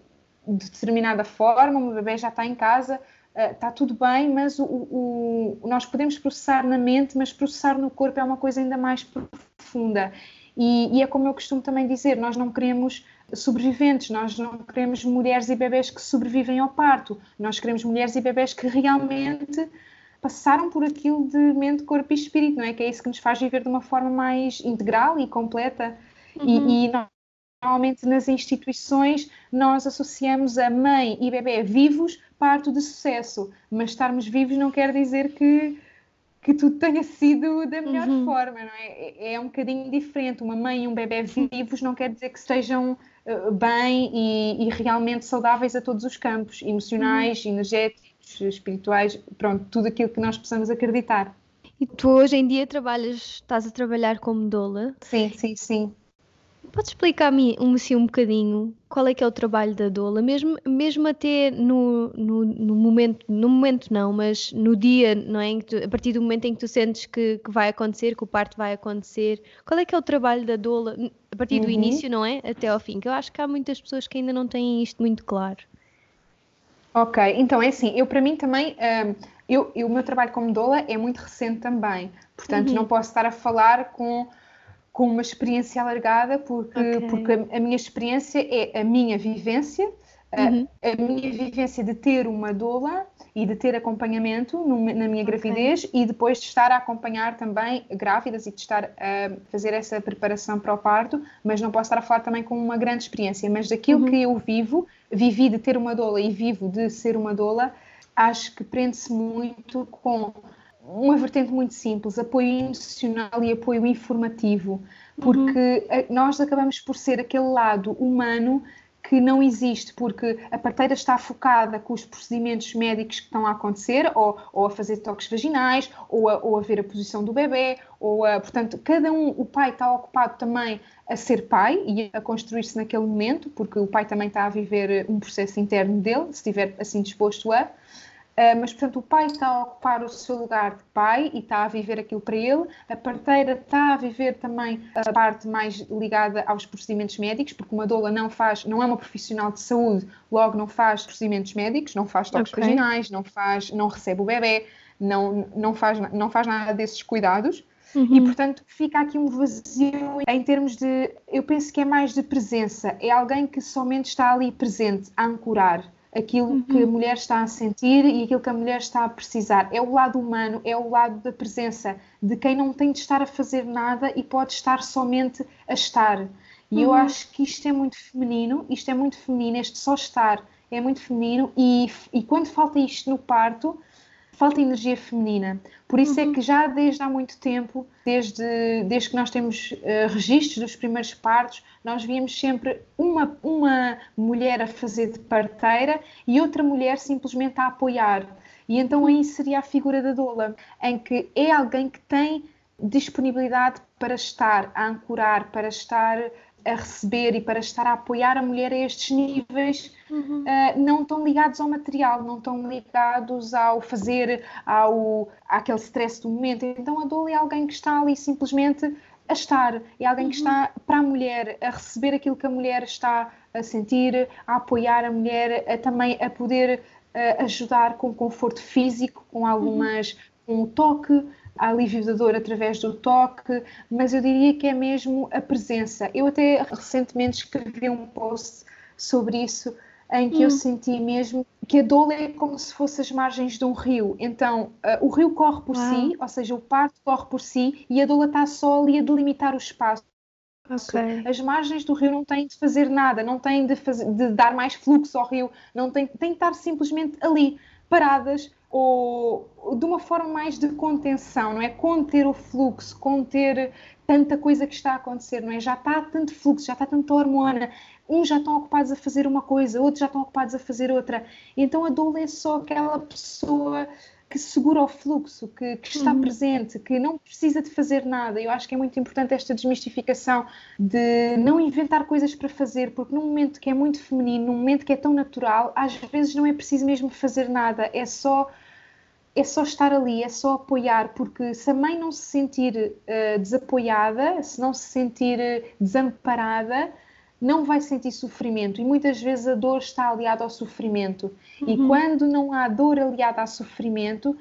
de determinada forma, o bebê já está em casa, uh, está tudo bem, mas o, o, nós podemos processar na mente, mas processar no corpo é uma coisa ainda mais profunda. E, e é como eu costumo também dizer, nós não queremos sobreviventes, nós não queremos mulheres e bebés que sobrevivem ao parto, nós queremos mulheres e bebés que realmente passaram por aquilo de mente, corpo e espírito, não é? Que é isso que nos faz viver de uma forma mais integral e completa. Uhum. E, e normalmente nas instituições nós associamos a mãe e bebê vivos parto de sucesso, mas estarmos vivos não quer dizer que que tudo tenha sido da melhor uhum. forma, não é? é? É um bocadinho diferente. Uma mãe e um bebê vivos não quer dizer que estejam bem e, e, realmente saudáveis a todos os campos, emocionais, uhum. energéticos, espirituais, pronto, tudo aquilo que nós possamos acreditar. E tu hoje em dia trabalhas, estás a trabalhar como doula? Sim, sim, sim. Podes explicar-me assim, um bocadinho qual é que é o trabalho da doula, mesmo, mesmo até no, no, no momento, no momento não, mas no dia, não é? Tu, a partir do momento em que tu sentes que, que, vai acontecer, que o parto vai acontecer, qual é que é o trabalho da doula a partir uhum. do início, não é? Até ao fim, que eu acho que há muitas pessoas que ainda não têm isto muito claro. Ok, então é assim, eu para mim também, um, eu, eu, o meu trabalho como doula é muito recente também, portanto uhum. não posso estar a falar com com uma experiência alargada, porque, okay. porque a, a, minha experiência é a minha vivência, uhum. a, a, minha vivência de ter uma doula e de ter acompanhamento no, na minha gravidez okay. e depois de estar a acompanhar também grávidas e de estar a fazer essa preparação para o parto, mas não posso estar a falar também com uma grande experiência, mas daquilo uhum. que eu vivo, vivi de ter uma doula e vivo de ser uma doula, acho que prende-se muito com uma vertente muito simples, apoio institucional e apoio informativo, porque uhum. nós acabamos por ser aquele lado humano que não existe, porque a parteira está focada com os procedimentos médicos que estão a acontecer, ou, ou a fazer toques vaginais, ou a, ou a ver a posição do bebê, ou a, portanto, cada um, o pai está ocupado também a ser pai e a construir-se naquele momento, porque o pai também está a viver um processo interno dele, se estiver assim disposto a. Uh, mas, portanto, o pai está a ocupar o seu lugar de pai e está a viver aquilo para ele, a parteira está a viver também a parte mais ligada aos procedimentos médicos, porque uma doula não faz, não é uma profissional de saúde, logo não faz procedimentos médicos, não faz toques okay. vaginais, não faz, não recebe o bebê, não, não, faz, não faz nada desses cuidados. Uhum. E, portanto, fica aqui um vazio em termos de. Eu penso que é mais de presença. É alguém que somente está ali presente, a ancorar aquilo uhum. que a mulher está a sentir e aquilo que a mulher está a precisar. É o lado humano, é o lado da presença, de quem não tem de estar a fazer nada e pode estar somente a estar. E uhum. eu acho que isto é muito feminino, isto é muito feminino, este só estar é muito feminino e, e quando falta isto no parto, falta energia feminina. Por isso é uhum. é que já desde há muito tempo, desde, desde que nós temos uh, registros dos primeiros partos, nós víamos sempre uma, uma mulher a fazer de parteira e outra mulher simplesmente a apoiar. E então aí seria a figura da doula, em que é alguém que tem disponibilidade para estar a ancorar, para estar a receber e para estar a apoiar a mulher a estes níveis uhum. uh, não tão ligados ao material, não tão ligados ao fazer, ao àquele stress do momento. Então a Dole é alguém que está ali simplesmente a estar, é alguém uhum. que está para a mulher, a receber aquilo que a mulher está a sentir, a apoiar a mulher, a, também a poder uh, ajudar com conforto físico, com algumas, uhum. com o toque, alívio da dor através do toque, mas eu diria que é mesmo a presença. Eu até recentemente escrevi um post sobre isso em que hum. eu senti mesmo que a dor é como se fosse as margens de um rio. Então, uh, o rio corre por si, ou seja, o parto corre por si e a doula está só ali a delimitar o espaço. Okay. As margens do rio não têm de fazer nada, não têm de, fazer, de dar mais fluxo ao rio, não têm, têm de estar simplesmente ali, paradas, ou de uma forma mais de contenção, não é? Conter o fluxo, conter tanta coisa que está a acontecer, não é? Já está tanto fluxo, já está tanta hormona, uns já estão ocupados a fazer uma coisa, outros já estão ocupados a fazer outra. Então a doula é só aquela pessoa que segura o fluxo, que, que está uhum. presente, que não precisa de fazer nada. Eu acho que é muito importante esta desmistificação de não inventar coisas para fazer, porque num momento que é muito feminino, num momento que é tão natural, às vezes não é preciso mesmo fazer nada, é só é só estar ali, é só apoiar, porque se a mãe não se sentir uh, desapoiada, se não se sentir uh, desamparada, não vai sentir sofrimento e muitas vezes a dor está aliada ao sofrimento. Uhum. E quando não há dor aliada ao sofrimento,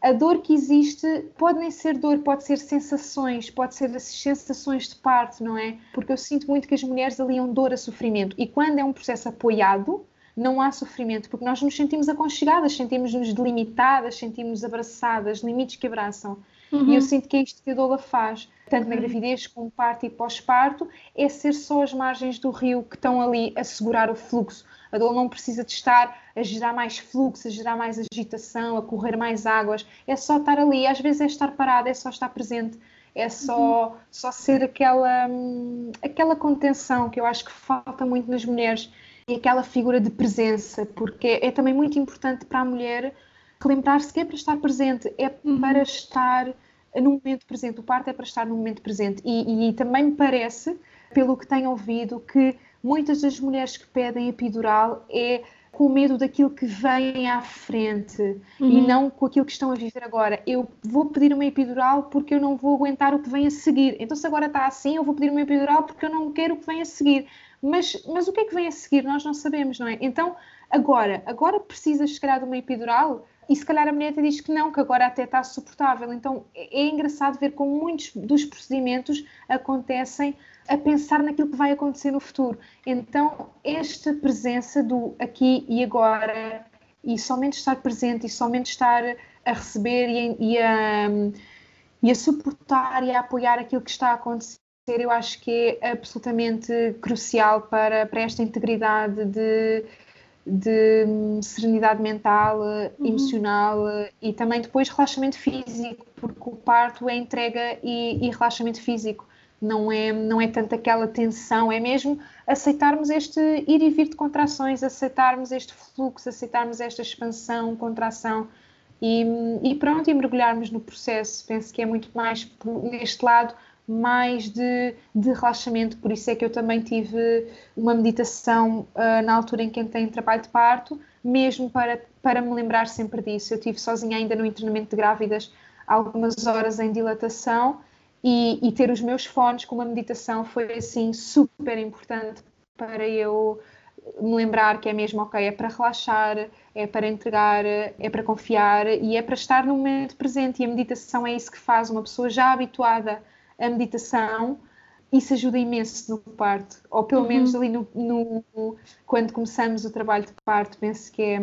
a dor que existe pode nem ser dor, pode ser sensações, pode ser as sensações de parto, não é? Porque eu sinto muito que as mulheres aliam dor a sofrimento. E quando é um processo apoiado, não há sofrimento, porque nós nos sentimos aconchegadas, sentimos-nos delimitadas, sentimos-nos abraçadas, limites que abraçam. Uhum. E eu sinto que é isto que a doula faz, tanto na gravidez como parto e pós-parto, é ser só as margens do rio que estão ali a segurar o fluxo. A doula não precisa de estar a gerar mais fluxo, a gerar mais agitação, a correr mais águas. É só estar ali. Às vezes é estar parada, é só estar presente. É só, uhum. só ser aquela, hum, aquela contenção que eu acho que falta muito nas mulheres e aquela figura de presença, porque é também muito importante para a mulher lembrar-se que é para estar presente, é uhum. para estar no momento presente. O parto é para estar no momento presente. E, e, também me parece, pelo que tenho ouvido, que muitas das mulheres que pedem epidural é com medo daquilo que vem à frente uhum. e não com aquilo que estão a viver agora. Eu vou pedir uma epidural porque eu não vou aguentar o que vem a seguir. Então, se agora está assim, eu vou pedir uma epidural porque eu não quero o que vem a seguir. Mas, mas o que é que vem a seguir? Nós não sabemos, não é? Então, agora, agora precisas, se calhar, de uma epidural e se calhar a mulher diz que não, que agora até está suportável. Então é, é engraçado ver como muitos dos procedimentos acontecem a pensar naquilo que vai acontecer no futuro. Então, esta presença do aqui e agora, e somente estar presente, e somente estar a receber e, e, a, e a suportar e a apoiar aquilo que está a acontecer eu acho que é absolutamente crucial para, para esta integridade de, de serenidade mental, uhum. emocional e também depois relaxamento físico, porque o parto é entrega e, e, relaxamento físico. Não é, não é tanto aquela tensão, é mesmo aceitarmos este ir e vir de contrações, aceitarmos este fluxo, aceitarmos esta expansão, contração e, e pronto, e mergulharmos no processo. Penso que é muito mais neste lado mais de, de, relaxamento, por isso é que eu também tive uma meditação uh, na altura em que entrei em trabalho de parto, mesmo para, para me lembrar sempre disso. Eu tive sozinha ainda no internamento de grávidas algumas horas em dilatação e, e ter os meus fones com uma meditação foi assim super importante para eu me lembrar que é mesmo ok, é para relaxar, é para entregar, é para confiar e é para estar no momento presente. E a meditação é isso que faz uma pessoa já habituada a meditação isso ajuda imenso no parto, ou pelo uhum. menos ali no, no, quando começamos o trabalho de parto, penso que é,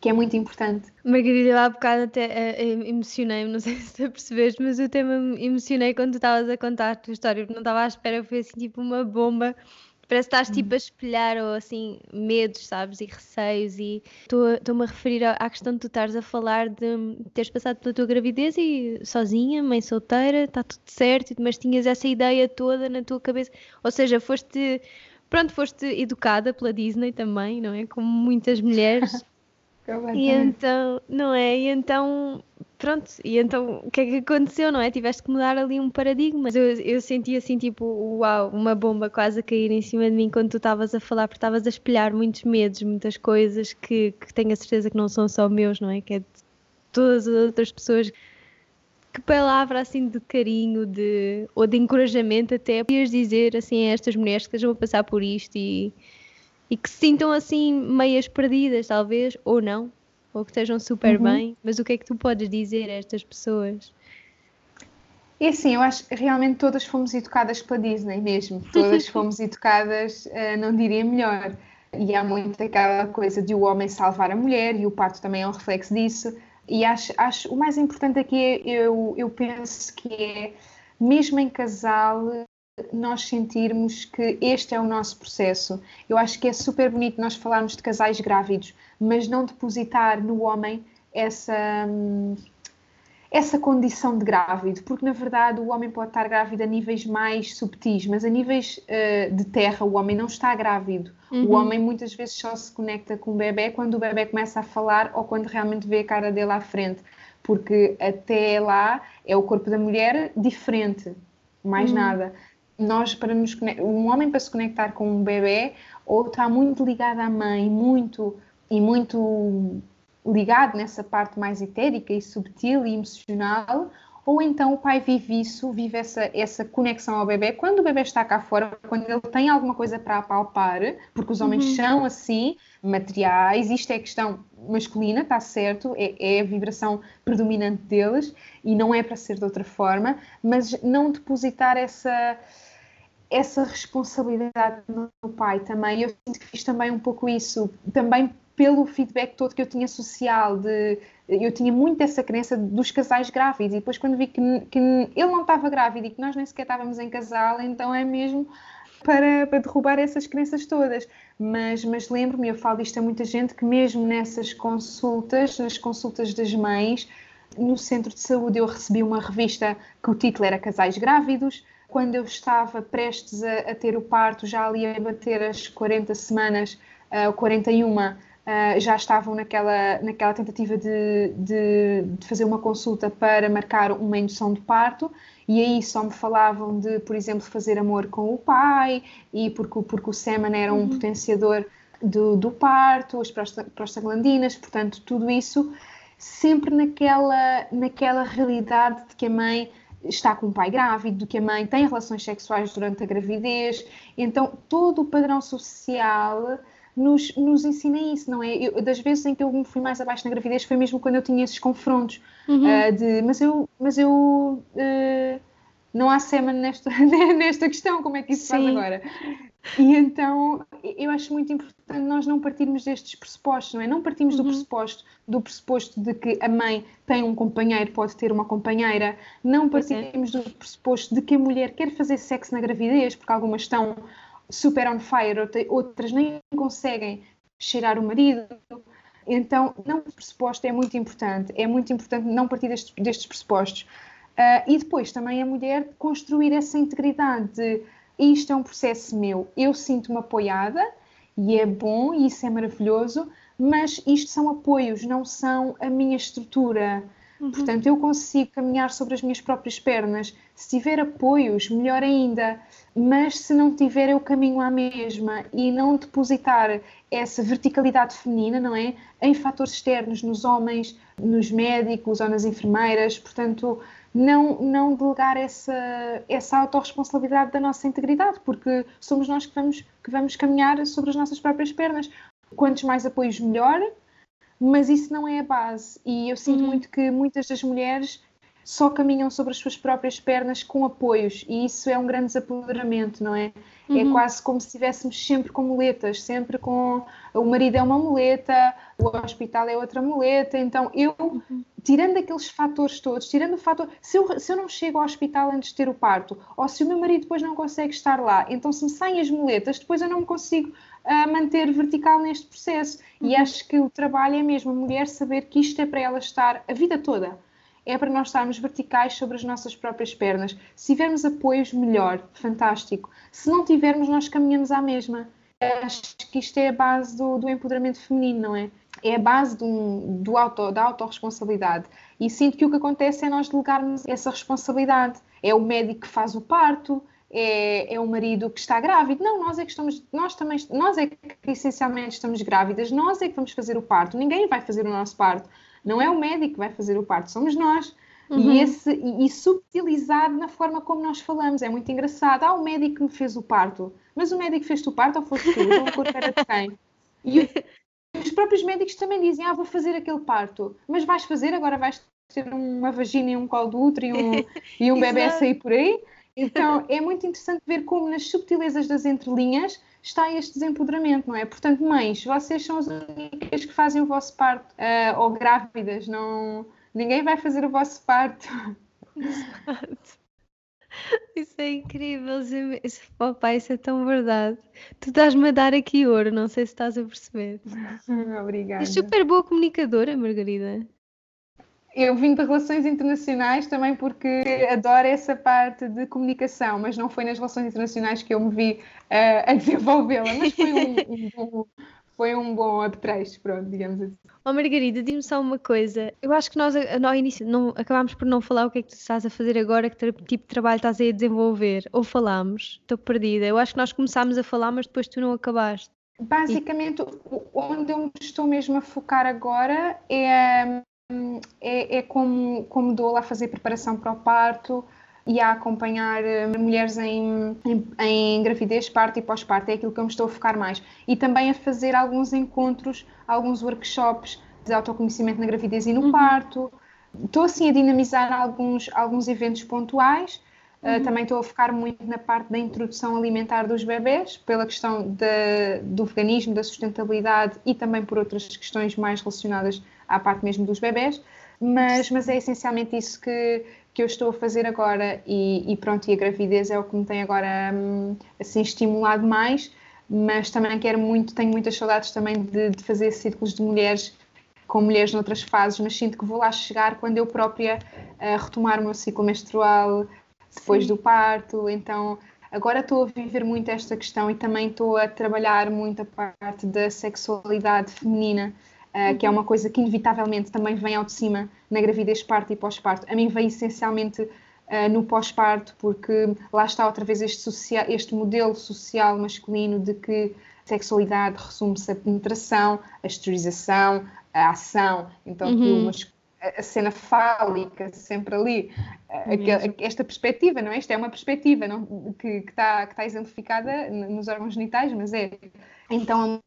que é muito importante. Margarida, eu há bocado até uh, emocionei-me, não [LAUGHS] sei se tu percebeste, mas eu até me emocionei quando tu estavas a contar a tua história, porque não estava à espera, foi assim tipo uma bomba Parece que estás tipo a espelhar ou assim medos, sabes, e receios e estou-me a referir à questão de tu estares a falar de teres passado pela tua gravidez e sozinha, mãe solteira, está tudo certo, mas tinhas essa ideia toda na tua cabeça, ou seja, foste, pronto, foste educada pela Disney também, não é? Como muitas mulheres. [LAUGHS] e então, não é? E então pronto, e então o que é que aconteceu, não é? Tiveste que mudar ali um paradigma. Eu, eu senti assim, tipo, uau, uma bomba quase a cair em cima de mim quando tu estavas a falar, porque estavas a espelhar muitos medos, muitas coisas que, que tenho a certeza que não são só meus, não é? Que é de todas as outras pessoas. Que palavra assim de carinho, de, ou de encorajamento até, podias dizer assim a estas mulheres que estejam a passar por isto e, e que se sintam assim meias perdidas, talvez, ou não, ou que estejam super uhum. bem, mas o que é que tu podes dizer a estas pessoas? É assim, eu acho que realmente todas fomos educadas pela Disney mesmo, [LAUGHS] todas fomos educadas, uh, não diria melhor. E há muito aquela coisa de o homem salvar a mulher, e o parto também é um reflexo disso. E acho, acho o mais importante aqui é, eu, eu penso que é, mesmo em casal, nós sentirmos que este é o nosso processo. Eu acho que é super bonito nós falarmos de casais grávidos, mas não depositar no homem essa, essa condição de grávido, porque na verdade o homem pode estar grávido a níveis mais subtis, mas a níveis uh, de terra o homem não está grávido. Uhum. O homem muitas vezes só se conecta com o bebê quando o bebê começa a falar ou quando realmente vê a cara dele à frente, porque até lá é o corpo da mulher diferente, mais uhum. nada nós para nos um homem para se conectar com um bebê ou está muito ligado à mãe muito e muito ligado nessa parte mais etérica e subtil e emocional ou então o pai vive isso, vive essa, essa conexão ao bebê quando o bebê está cá fora, quando ele tem alguma coisa para apalpar, porque os homens uhum. são assim, materiais, isto é questão masculina, está certo, é, é, a vibração predominante deles e não é para ser de outra forma, mas não depositar essa essa responsabilidade no pai também. Eu sinto que fiz também um pouco isso, também pelo feedback todo que eu tinha social, de, eu tinha muito essa crença dos casais grávidos, e depois quando vi que, que ele não estava grávido e que nós nem sequer estávamos em casal, então é mesmo para, para derrubar essas crenças todas. Mas, mas lembro-me, eu falo disto a muita gente, que mesmo nessas consultas, nas consultas das mães, no centro de saúde eu recebi uma revista que o título era Casais Grávidos, quando eu estava prestes a, a, ter o parto, já ali a bater as 40 semanas, uh, 41, uh, já estavam naquela, naquela tentativa de, de, de, fazer uma consulta para marcar uma indução de parto, e aí só me falavam de, por exemplo, fazer amor com o pai, e porque, porque o sêmen era um uhum. potenciador do, do parto, as prostaglandinas, portanto, tudo isso sempre naquela, naquela realidade de que a mãe está com o pai grávido, que a mãe tem relações sexuais durante a gravidez. Então, todo o padrão social nos, nos ensina isso, não é? Eu, das vezes em que eu fui mais abaixo na gravidez foi mesmo quando eu tinha esses confrontos uhum. uh, de, mas eu, mas eu uh, não há sêmen nesta, [LAUGHS] nesta questão, como é que isso Sim. faz agora? E então eu acho muito importante nós não partirmos destes pressupostos, não é? Não partimos uhum. do pressuposto do pressuposto de que a mãe tem um companheiro, pode ter uma companheira, não é. partimos é. do pressuposto de que a mulher quer fazer sexo na gravidez, porque algumas estão super on fire, outras nem conseguem cheirar o marido. Então, não o pressuposto é muito importante, é muito importante não partir destes, destes pressupostos. Uh, e depois também a mulher construir essa integridade de isto é um processo meu, eu sinto-me apoiada e é bom e isso é maravilhoso, mas isto são apoios, não são a minha estrutura. Uhum. Portanto, eu consigo caminhar sobre as minhas próprias pernas. Se tiver apoios, melhor ainda. Mas se não tiver, eu caminho à mesma e não depositar essa verticalidade feminina, não é? Em fatores externos, nos homens, nos médicos ou nas enfermeiras. Portanto, não, não delegar essa, essa autorresponsabilidade da nossa integridade, porque somos nós que vamos, que vamos caminhar sobre as nossas próprias pernas. Quantos mais apoios, melhor, mas isso não é a base. E eu sinto uhum. muito que muitas das mulheres só caminham sobre as suas próprias pernas com apoios e isso é um grande desapoderamento, não é? é uhum. É quase como se estivéssemos sempre com muletas, sempre com o marido é uma muleta, o hospital é outra muleta, então eu, uhum. tirando aqueles fatores todos, tirando o fator, se eu, se eu não chego ao hospital antes de ter o parto, ou se o meu marido depois não consegue estar lá, então se me saem as muletas, depois eu não me consigo uh, manter vertical neste processo. Uhum. E acho que o trabalho é mesmo a mulher saber que isto é para ela estar a vida toda é para nós estarmos verticais sobre as nossas próprias pernas. Se tivermos apoios, melhor, fantástico. Se não tivermos, nós caminhamos à mesma. Acho que isto é a base do, do empoderamento feminino, não é? É a base do, do auto, da autorresponsabilidade. E sinto que o que acontece é nós delegarmos essa responsabilidade. É o médico que faz o parto, é, é, o marido que está grávido. Não, nós é que estamos, nós também, nós é que essencialmente estamos grávidas, nós é que vamos fazer o parto, ninguém vai fazer o nosso parto. Não é o médico que vai fazer o parto, somos nós. Uhum. E, esse, e, e, subtilizado na forma como nós falamos. É muito engraçado. Ah, o médico me fez o parto. Mas o médico fez-te o parto ou foste tu? Então o corpo era de quem? E [LAUGHS] os próprios médicos também dizem, ah, vou fazer aquele parto. Mas vais fazer, agora vais ter uma vagina e um colo do útero e um, e um [LAUGHS] bebê a sair por aí? Então, é muito interessante ver como nas subtilezas das entrelinhas está este desempoderamento, não é? Portanto, mães, vocês são as únicas que fazem o vosso parto, uh, ou grávidas, não, ninguém vai fazer o vosso parto. Exato. Isso é incrível, isso, papai, isso é tão verdade. Tu estás-me a dar aqui ouro, não sei se estás a perceber. [LAUGHS] Obrigada. És super boa comunicadora, Margarida. Eu vim de relações internacionais também porque adoro essa parte de comunicação, mas não foi nas relações internacionais que eu me vi uh, a [LAUGHS] desenvolvê-la, mas foi um, um, bom, foi um bom apetrecho, pronto, digamos assim. Oh Margarida, diz-me só uma coisa. Eu acho que nós ao início não, acabámos por não falar o que é que tu estás a fazer agora, que tipo de trabalho estás a desenvolver. Ou falámos? Estou perdida. Eu acho que nós começámos a falar, mas depois tu não acabaste. Basicamente, e... onde eu me estou mesmo a focar agora é é, é como, como dou a fazer preparação para o parto e a acompanhar eh, mulheres em, em, em gravidez, parto e pós-parto. É aquilo que eu me estou a focar mais. E também a fazer alguns encontros, alguns workshops de autoconhecimento na gravidez e no uhum. parto. Estou assim a dinamizar alguns, alguns eventos pontuais. Eh, uhum. Uh, também estou a focar muito na parte da introdução alimentar dos bebés, pela questão de, do veganismo, da sustentabilidade e também por outras questões mais relacionadas à parte mesmo dos bebés, mas, mas é essencialmente isso que, que eu estou a fazer agora e, e pronto, e a gravidez é o que me tem agora hum, assim estimulado mais, mas também quero muito, tenho muitas saudades também de, de fazer círculos de mulheres com mulheres noutras fases, mas sinto que vou lá chegar quando eu própria uh, retomar o meu ciclo menstrual depois Sim. do parto, então agora estou a viver muito esta questão e também estou a trabalhar muito a parte da sexualidade feminina uh, que é uma coisa que inevitavelmente também vem ao de cima na gravidez, parto e pós-parto. A mim vem essencialmente uh, no pós-parto, porque lá está outra vez este, social, este modelo social masculino de que sexualidade resume-se a penetração, a esterilização, a ação, então uhum. a cena fálica sempre ali, esta perspectiva, não é? Esta é uma perspectiva não, que, está, que está exemplificada nos órgãos genitais, mas é. Então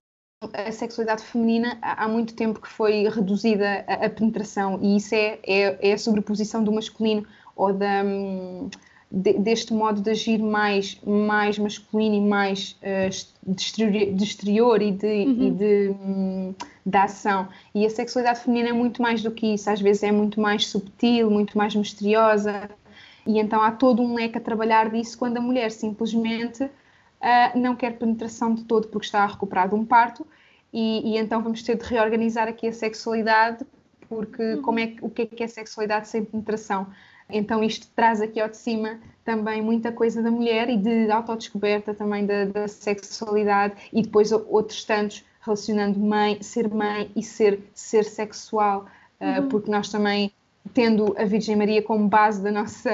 a sexualidade feminina há muito tempo que foi reduzida a, a penetração e isso é, é, é, a sobreposição do masculino ou da, de, deste modo de agir mais, mais masculino e mais uh, de, exterior, de, exterior, e, de, uhum. e de, um, de ação. E a sexualidade feminina é muito mais do que isso, às vezes é muito mais subtil, muito mais misteriosa. E então há todo um leque a trabalhar disso quando a mulher simplesmente uh, não quer penetração de todo porque está a recuperar de um parto e, e, então vamos ter de reorganizar aqui a sexualidade porque uhum. como é, o que é que é sexualidade sem penetração? Então isto traz aqui ao de cima também muita coisa da mulher e de autodescoberta também da, da sexualidade e depois outros tantos relacionando mãe, ser mãe e ser ser sexual, ah, uhum. uh, porque nós também tendo a Virgem Maria como base da nossa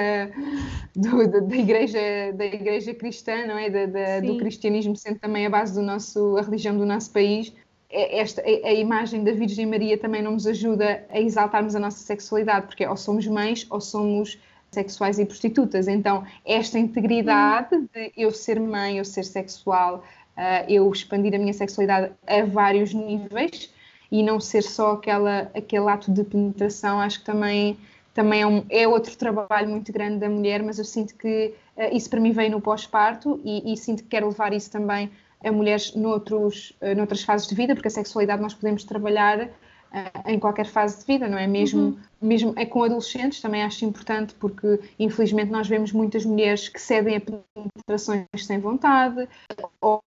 do, da, da, igreja da igreja cristã não é? Da, da, do cristianismo sendo também a base do nosso a religião do nosso país. É, esta a, a, imagem da Virgem Maria também não nos ajuda a exaltarmos a nossa sexualidade porque ou somos mães ou somos sexuais e prostitutas. Então esta integridade hum. de eu ser mãe eu ser sexual uh, eu expandir a minha sexualidade a vários níveis e não ser só aquela, aquele ato de penetração, acho que também também é, um, é, outro trabalho muito grande da mulher, mas eu sinto que uh, isso para mim veio no pós-parto e, e, sinto que quero levar isso também a mulheres noutros, uh, noutras fases de vida, porque a sexualidade nós podemos trabalhar uh, em qualquer fase de vida, não é? Mesmo, uhum. mesmo é com adolescentes também acho importante, porque infelizmente nós vemos muitas mulheres que cedem a penetrações sem vontade ou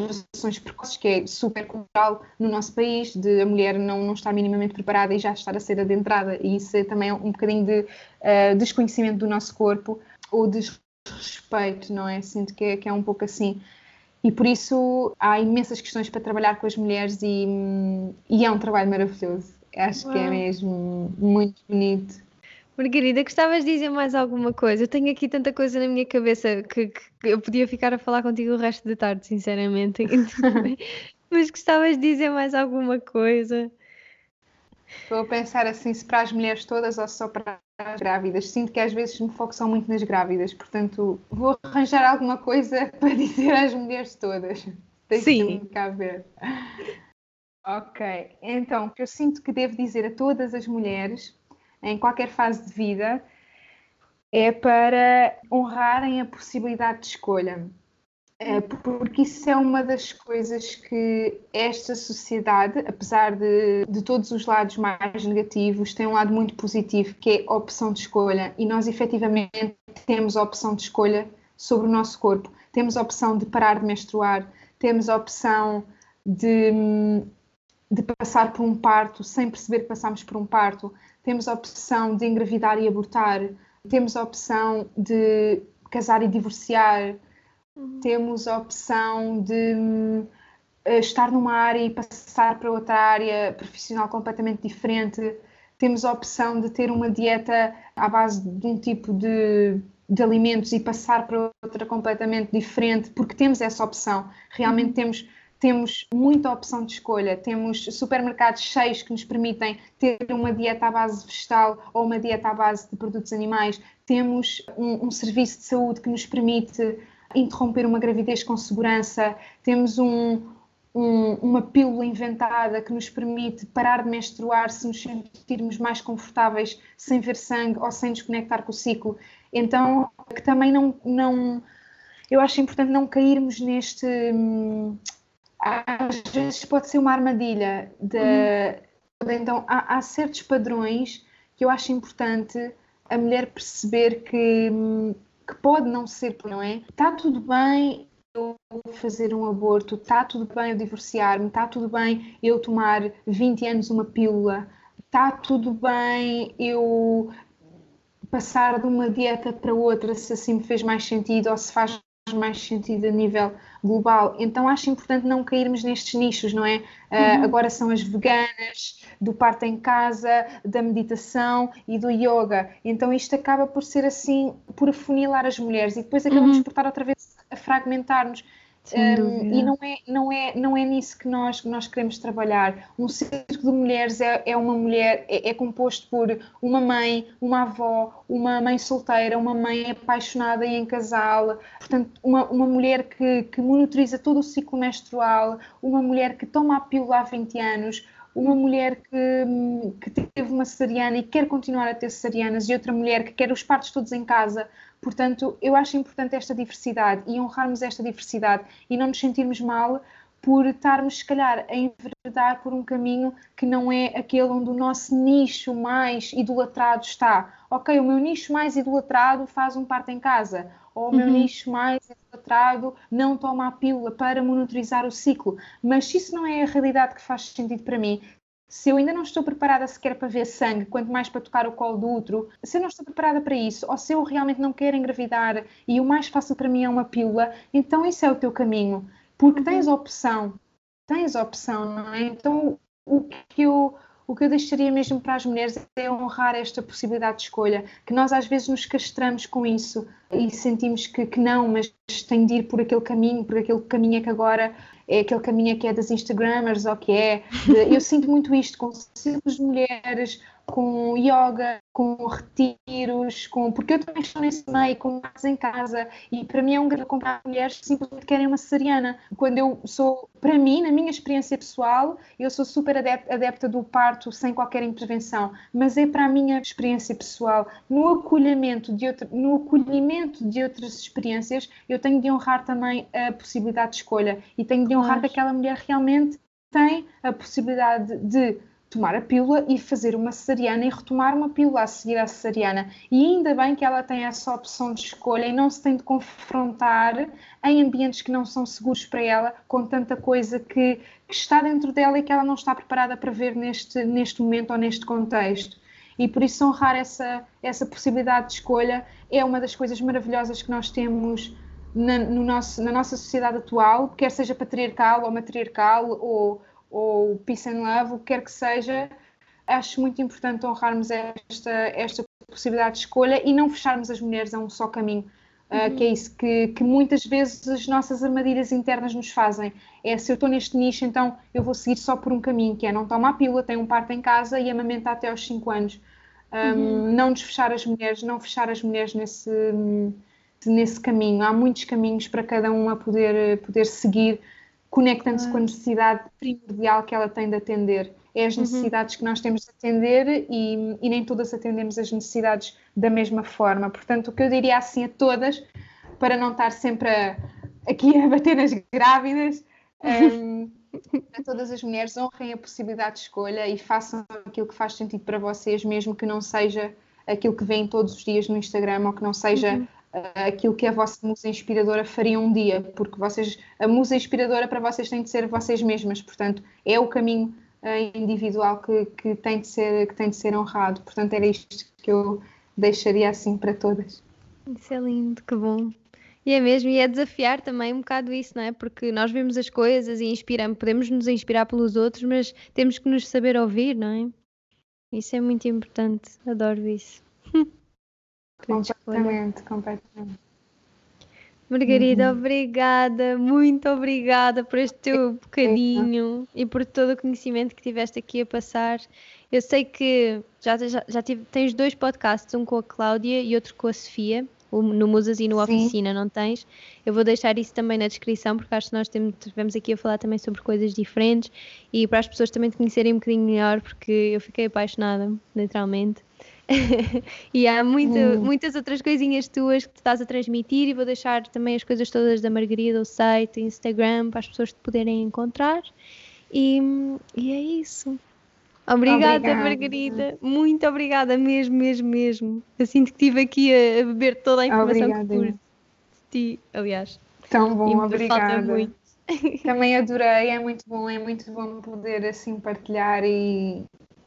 intervenções precoces, que é super cultural no nosso país, de a mulher não, não estar minimamente preparada e já estar a ser adentrada, e isso é também um bocadinho de uh, desconhecimento do nosso corpo ou desrespeito, não é? Sinto que é, que é um pouco assim. E por isso há imensas questões para trabalhar com as mulheres e, e é um trabalho maravilhoso. Acho Uau. que é mesmo muito bonito. Margarida, gostavas de dizer mais alguma coisa? Eu tenho aqui tanta coisa na minha cabeça que, que eu podia ficar a falar contigo o resto da tarde, sinceramente. [LAUGHS] Mas gostavas de dizer mais alguma coisa? Estou a pensar assim, se para as mulheres todas ou só para as grávidas. Sinto que às vezes me foco só muito nas grávidas, portanto vou arranjar alguma coisa [LAUGHS] para dizer às mulheres todas. Sim. cá ver. Ok, então o que eu sinto que devo dizer a todas as mulheres em qualquer fase de vida, é para honrarem a possibilidade de escolha. É, porque isso é uma das coisas que esta sociedade, apesar de, de todos os lados mais negativos, tem um lado muito positivo, que é a opção de escolha. E nós, efetivamente, temos a opção de escolha sobre o nosso corpo. Temos a opção de parar de menstruar, temos a opção de, de passar por um parto sem perceber que passamos por um parto, temos a opção de engravidar e abortar, temos a opção de casar e divorciar, uhum. temos a opção de uh, estar numa área e passar para outra área profissional completamente diferente, temos a opção de ter uma dieta à base de um tipo de, de alimentos e passar para outra completamente diferente, porque temos essa opção. Realmente uhum. temos temos muita opção de escolha, temos supermercados cheios que nos permitem ter uma dieta à base vegetal ou uma dieta à base de produtos animais, temos um, um serviço de saúde que nos permite interromper uma gravidez com segurança, temos um, um, uma pílula inventada que nos permite parar de menstruar se nos sentirmos mais confortáveis sem ver sangue ou sem desconectar com o ciclo. Então, que também não, não eu acho importante não cairmos neste hum, às vezes pode ser uma armadilha. De, uhum. Então, há, há, certos padrões que eu acho importante a mulher perceber que, que pode não ser, não é? Está tudo bem eu fazer um aborto, está tudo bem eu divorciar-me, está tudo bem eu tomar 20 anos uma pílula, está tudo bem eu passar de uma dieta para outra se assim me fez mais sentido ou se faz mais sentido a nível global. Então acho importante não cairmos nestes nichos, não é? Uh, uhum. Agora são as veganas, do parto em casa, da meditação e do yoga. Então isto acaba por ser assim, por afunilar as mulheres e depois acabamos uhum. por estar outra vez a fragmentar-nos. Um, e não é, não, é, não é nisso que nós, nós queremos trabalhar. Um círculo de mulheres é, é uma mulher, é, é, composto por uma mãe, uma avó, uma mãe solteira, uma mãe apaixonada e em casal, portanto, uma, uma mulher que, que monitoriza todo o ciclo menstrual, uma mulher que toma a pílula há 20 anos, uma mulher que, que teve uma cesariana e quer continuar a ter cesarianas, e outra mulher que quer os partos todos em casa, Portanto, eu acho importante esta diversidade e honrarmos esta diversidade e não nos sentirmos mal por estarmos, se calhar, a enveredar por um caminho que não é aquele onde o nosso nicho mais idolatrado está. Ok, o meu nicho mais idolatrado faz um parto em casa, ou o meu uhum. nicho mais idolatrado não toma a pílula para monitorizar o ciclo. Mas se isso não é a realidade que faz sentido para mim, se eu ainda não estou preparada sequer para ver sangue, quanto mais para tocar o colo do outro, se eu não estou preparada para isso, ou se eu realmente não quero engravidar e o mais fácil para mim é uma pílula, então isso é o teu caminho, porque uhum. tens opção, tens opção, não é? Então o que eu o que eu deixaria mesmo para as mulheres é honrar esta possibilidade de escolha, que nós às vezes nos castramos com isso e sentimos que, que não, mas tem de ir por aquele caminho, por aquele caminho é que agora é aquele caminho que é das Instagrammers ou que é. De, eu sinto muito isto com de mulheres com yoga, com retiros, com porque eu também estou nesse meio, com mais em casa, e para mim é um grande comprar mulheres que simplesmente querem uma cesariana. Quando eu sou, para mim, na minha experiência pessoal, eu sou super adepta, adepta do parto sem qualquer intervenção, mas é para a minha experiência pessoal. No acolhimento de, outra, no acolhimento de outras experiências, eu tenho de honrar também a possibilidade de escolha e tenho de honrar claro. que aquela mulher realmente tem a possibilidade de tomar a pílula e fazer uma cesariana e retomar uma pílula a seguir à cesariana. E ainda bem que ela tem essa opção de escolha e não se tem de confrontar em ambientes que não são seguros para ela com tanta coisa que, que está dentro dela e que ela não está preparada para ver neste, neste momento ou neste contexto. E por isso honrar essa, essa possibilidade de escolha é uma das coisas maravilhosas que nós temos na, no nosso, na nossa sociedade atual, quer seja patriarcal ou matriarcal ou ou peace and love, o que quer que seja, acho muito importante honrarmos esta, esta possibilidade de escolha e não fecharmos as mulheres a um só caminho. Uh, que é isso que, que, muitas vezes as nossas armadilhas internas nos fazem. É se eu estou neste nicho, então eu vou seguir só por um caminho, que é não tomar a pílula, ter um parto em casa e amamentar até aos 5 anos. Um, uhum. Não desfechar as mulheres, não fechar as mulheres nesse, nesse caminho. Há muitos caminhos para cada uma poder, poder seguir conectando-se com a necessidade primordial que ela tem de atender. É as uhum. necessidades uhum. que nós temos de atender e, e, nem todas atendemos as necessidades da mesma forma. Portanto, o que eu diria assim a todas, para não estar sempre a, aqui a bater nas grávidas, um, a todas as mulheres honrem a possibilidade de escolha e façam aquilo que faz sentido para vocês, mesmo que não seja aquilo que vêm todos os dias no Instagram ou que não seja uhum aquilo que a vossa musa inspiradora faria um dia, porque vocês, a musa inspiradora para vocês tem de ser vocês mesmas, portanto, é o caminho uh, individual que, que, tem de ser, que tem de ser honrado. Portanto, era isto que eu deixaria assim para todas. Isso é lindo, que bom. E é mesmo, e é desafiar também um bocado isso, não é? Porque nós vemos as coisas e inspiramos, podemos nos inspirar pelos outros, mas temos que nos saber ouvir, não é? Isso é muito importante, adoro isso. [LAUGHS] Completamente, completamente. Margarida, uhum. obrigada, muito obrigada por este teu bocadinho e por todo o conhecimento que tiveste aqui a passar. Eu sei que já, já, já tive, tens dois podcasts, um com a Cláudia e outro com a Sofia, no Musas e no Sim. Oficina, não tens? Eu vou deixar isso também na descrição, porque acho que nós estivemos aqui a falar também sobre coisas diferentes e para as pessoas também te conhecerem um bocadinho melhor, porque eu fiquei apaixonada, literalmente. [LAUGHS] e há muito, hum. muitas outras coisinhas tuas que tu estás a transmitir e vou deixar também as coisas todas da Margarida, o site, o Instagram, para as pessoas te poderem encontrar. E, e é isso. Obrigada, obrigada, Margarida. Muito obrigada mesmo, mesmo, mesmo. Eu sinto que estive aqui a, a beber toda a informação obrigada. que por ti, aliás. Tão bom, obrigada. [LAUGHS] Também adorei, é muito bom, é muito bom poder assim partilhar e,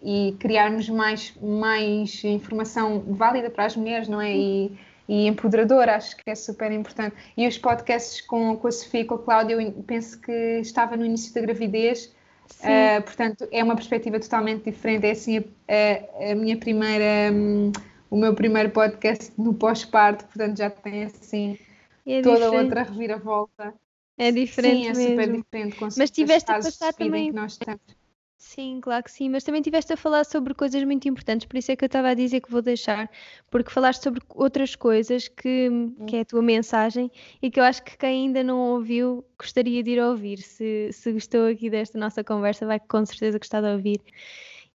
e criarmos mais, mais informação válida para as mulheres, não é? E, e empoderadora, acho que é super importante. E os podcasts com, com a Sofia e com a Cláudia, eu penso que estava no início da gravidez, uh, portanto é uma perspectiva totalmente diferente. É assim a, a minha primeira, um, o meu primeiro podcast no pós-parto, portanto já tem assim é toda diferente. outra reviravolta. É diferente Sim, é mesmo. super diferente. Com Mas tiveste a passar também. Que nós estamos. Sim, claro que sim, mas também tiveste a falar sobre coisas muito importantes, por isso é que eu estava a dizer que vou deixar, porque falaste sobre outras coisas que, que é a tua mensagem e que eu acho que quem ainda não ouviu gostaria de ir ouvir. Se, se gostou aqui desta nossa conversa, vai com certeza gostar de ouvir.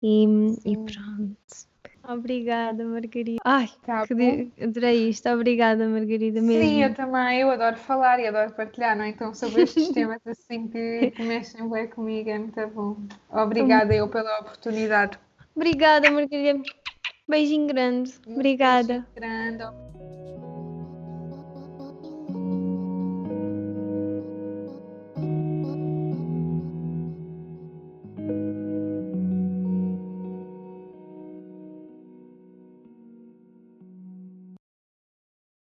E, e pronto. Obrigada, Margarida. Ai, tá que adorei isto. Obrigada, Margarida. Mesmo. Sim, eu também. Eu adoro falar e adoro partilhar, não é? Então, sobre estes [LAUGHS] temas assim que, que mexem bem comigo, é muito bom. Obrigada eu pela oportunidade. Obrigada, Margarida. Beijinho grande. Obrigada. Beijinho grande.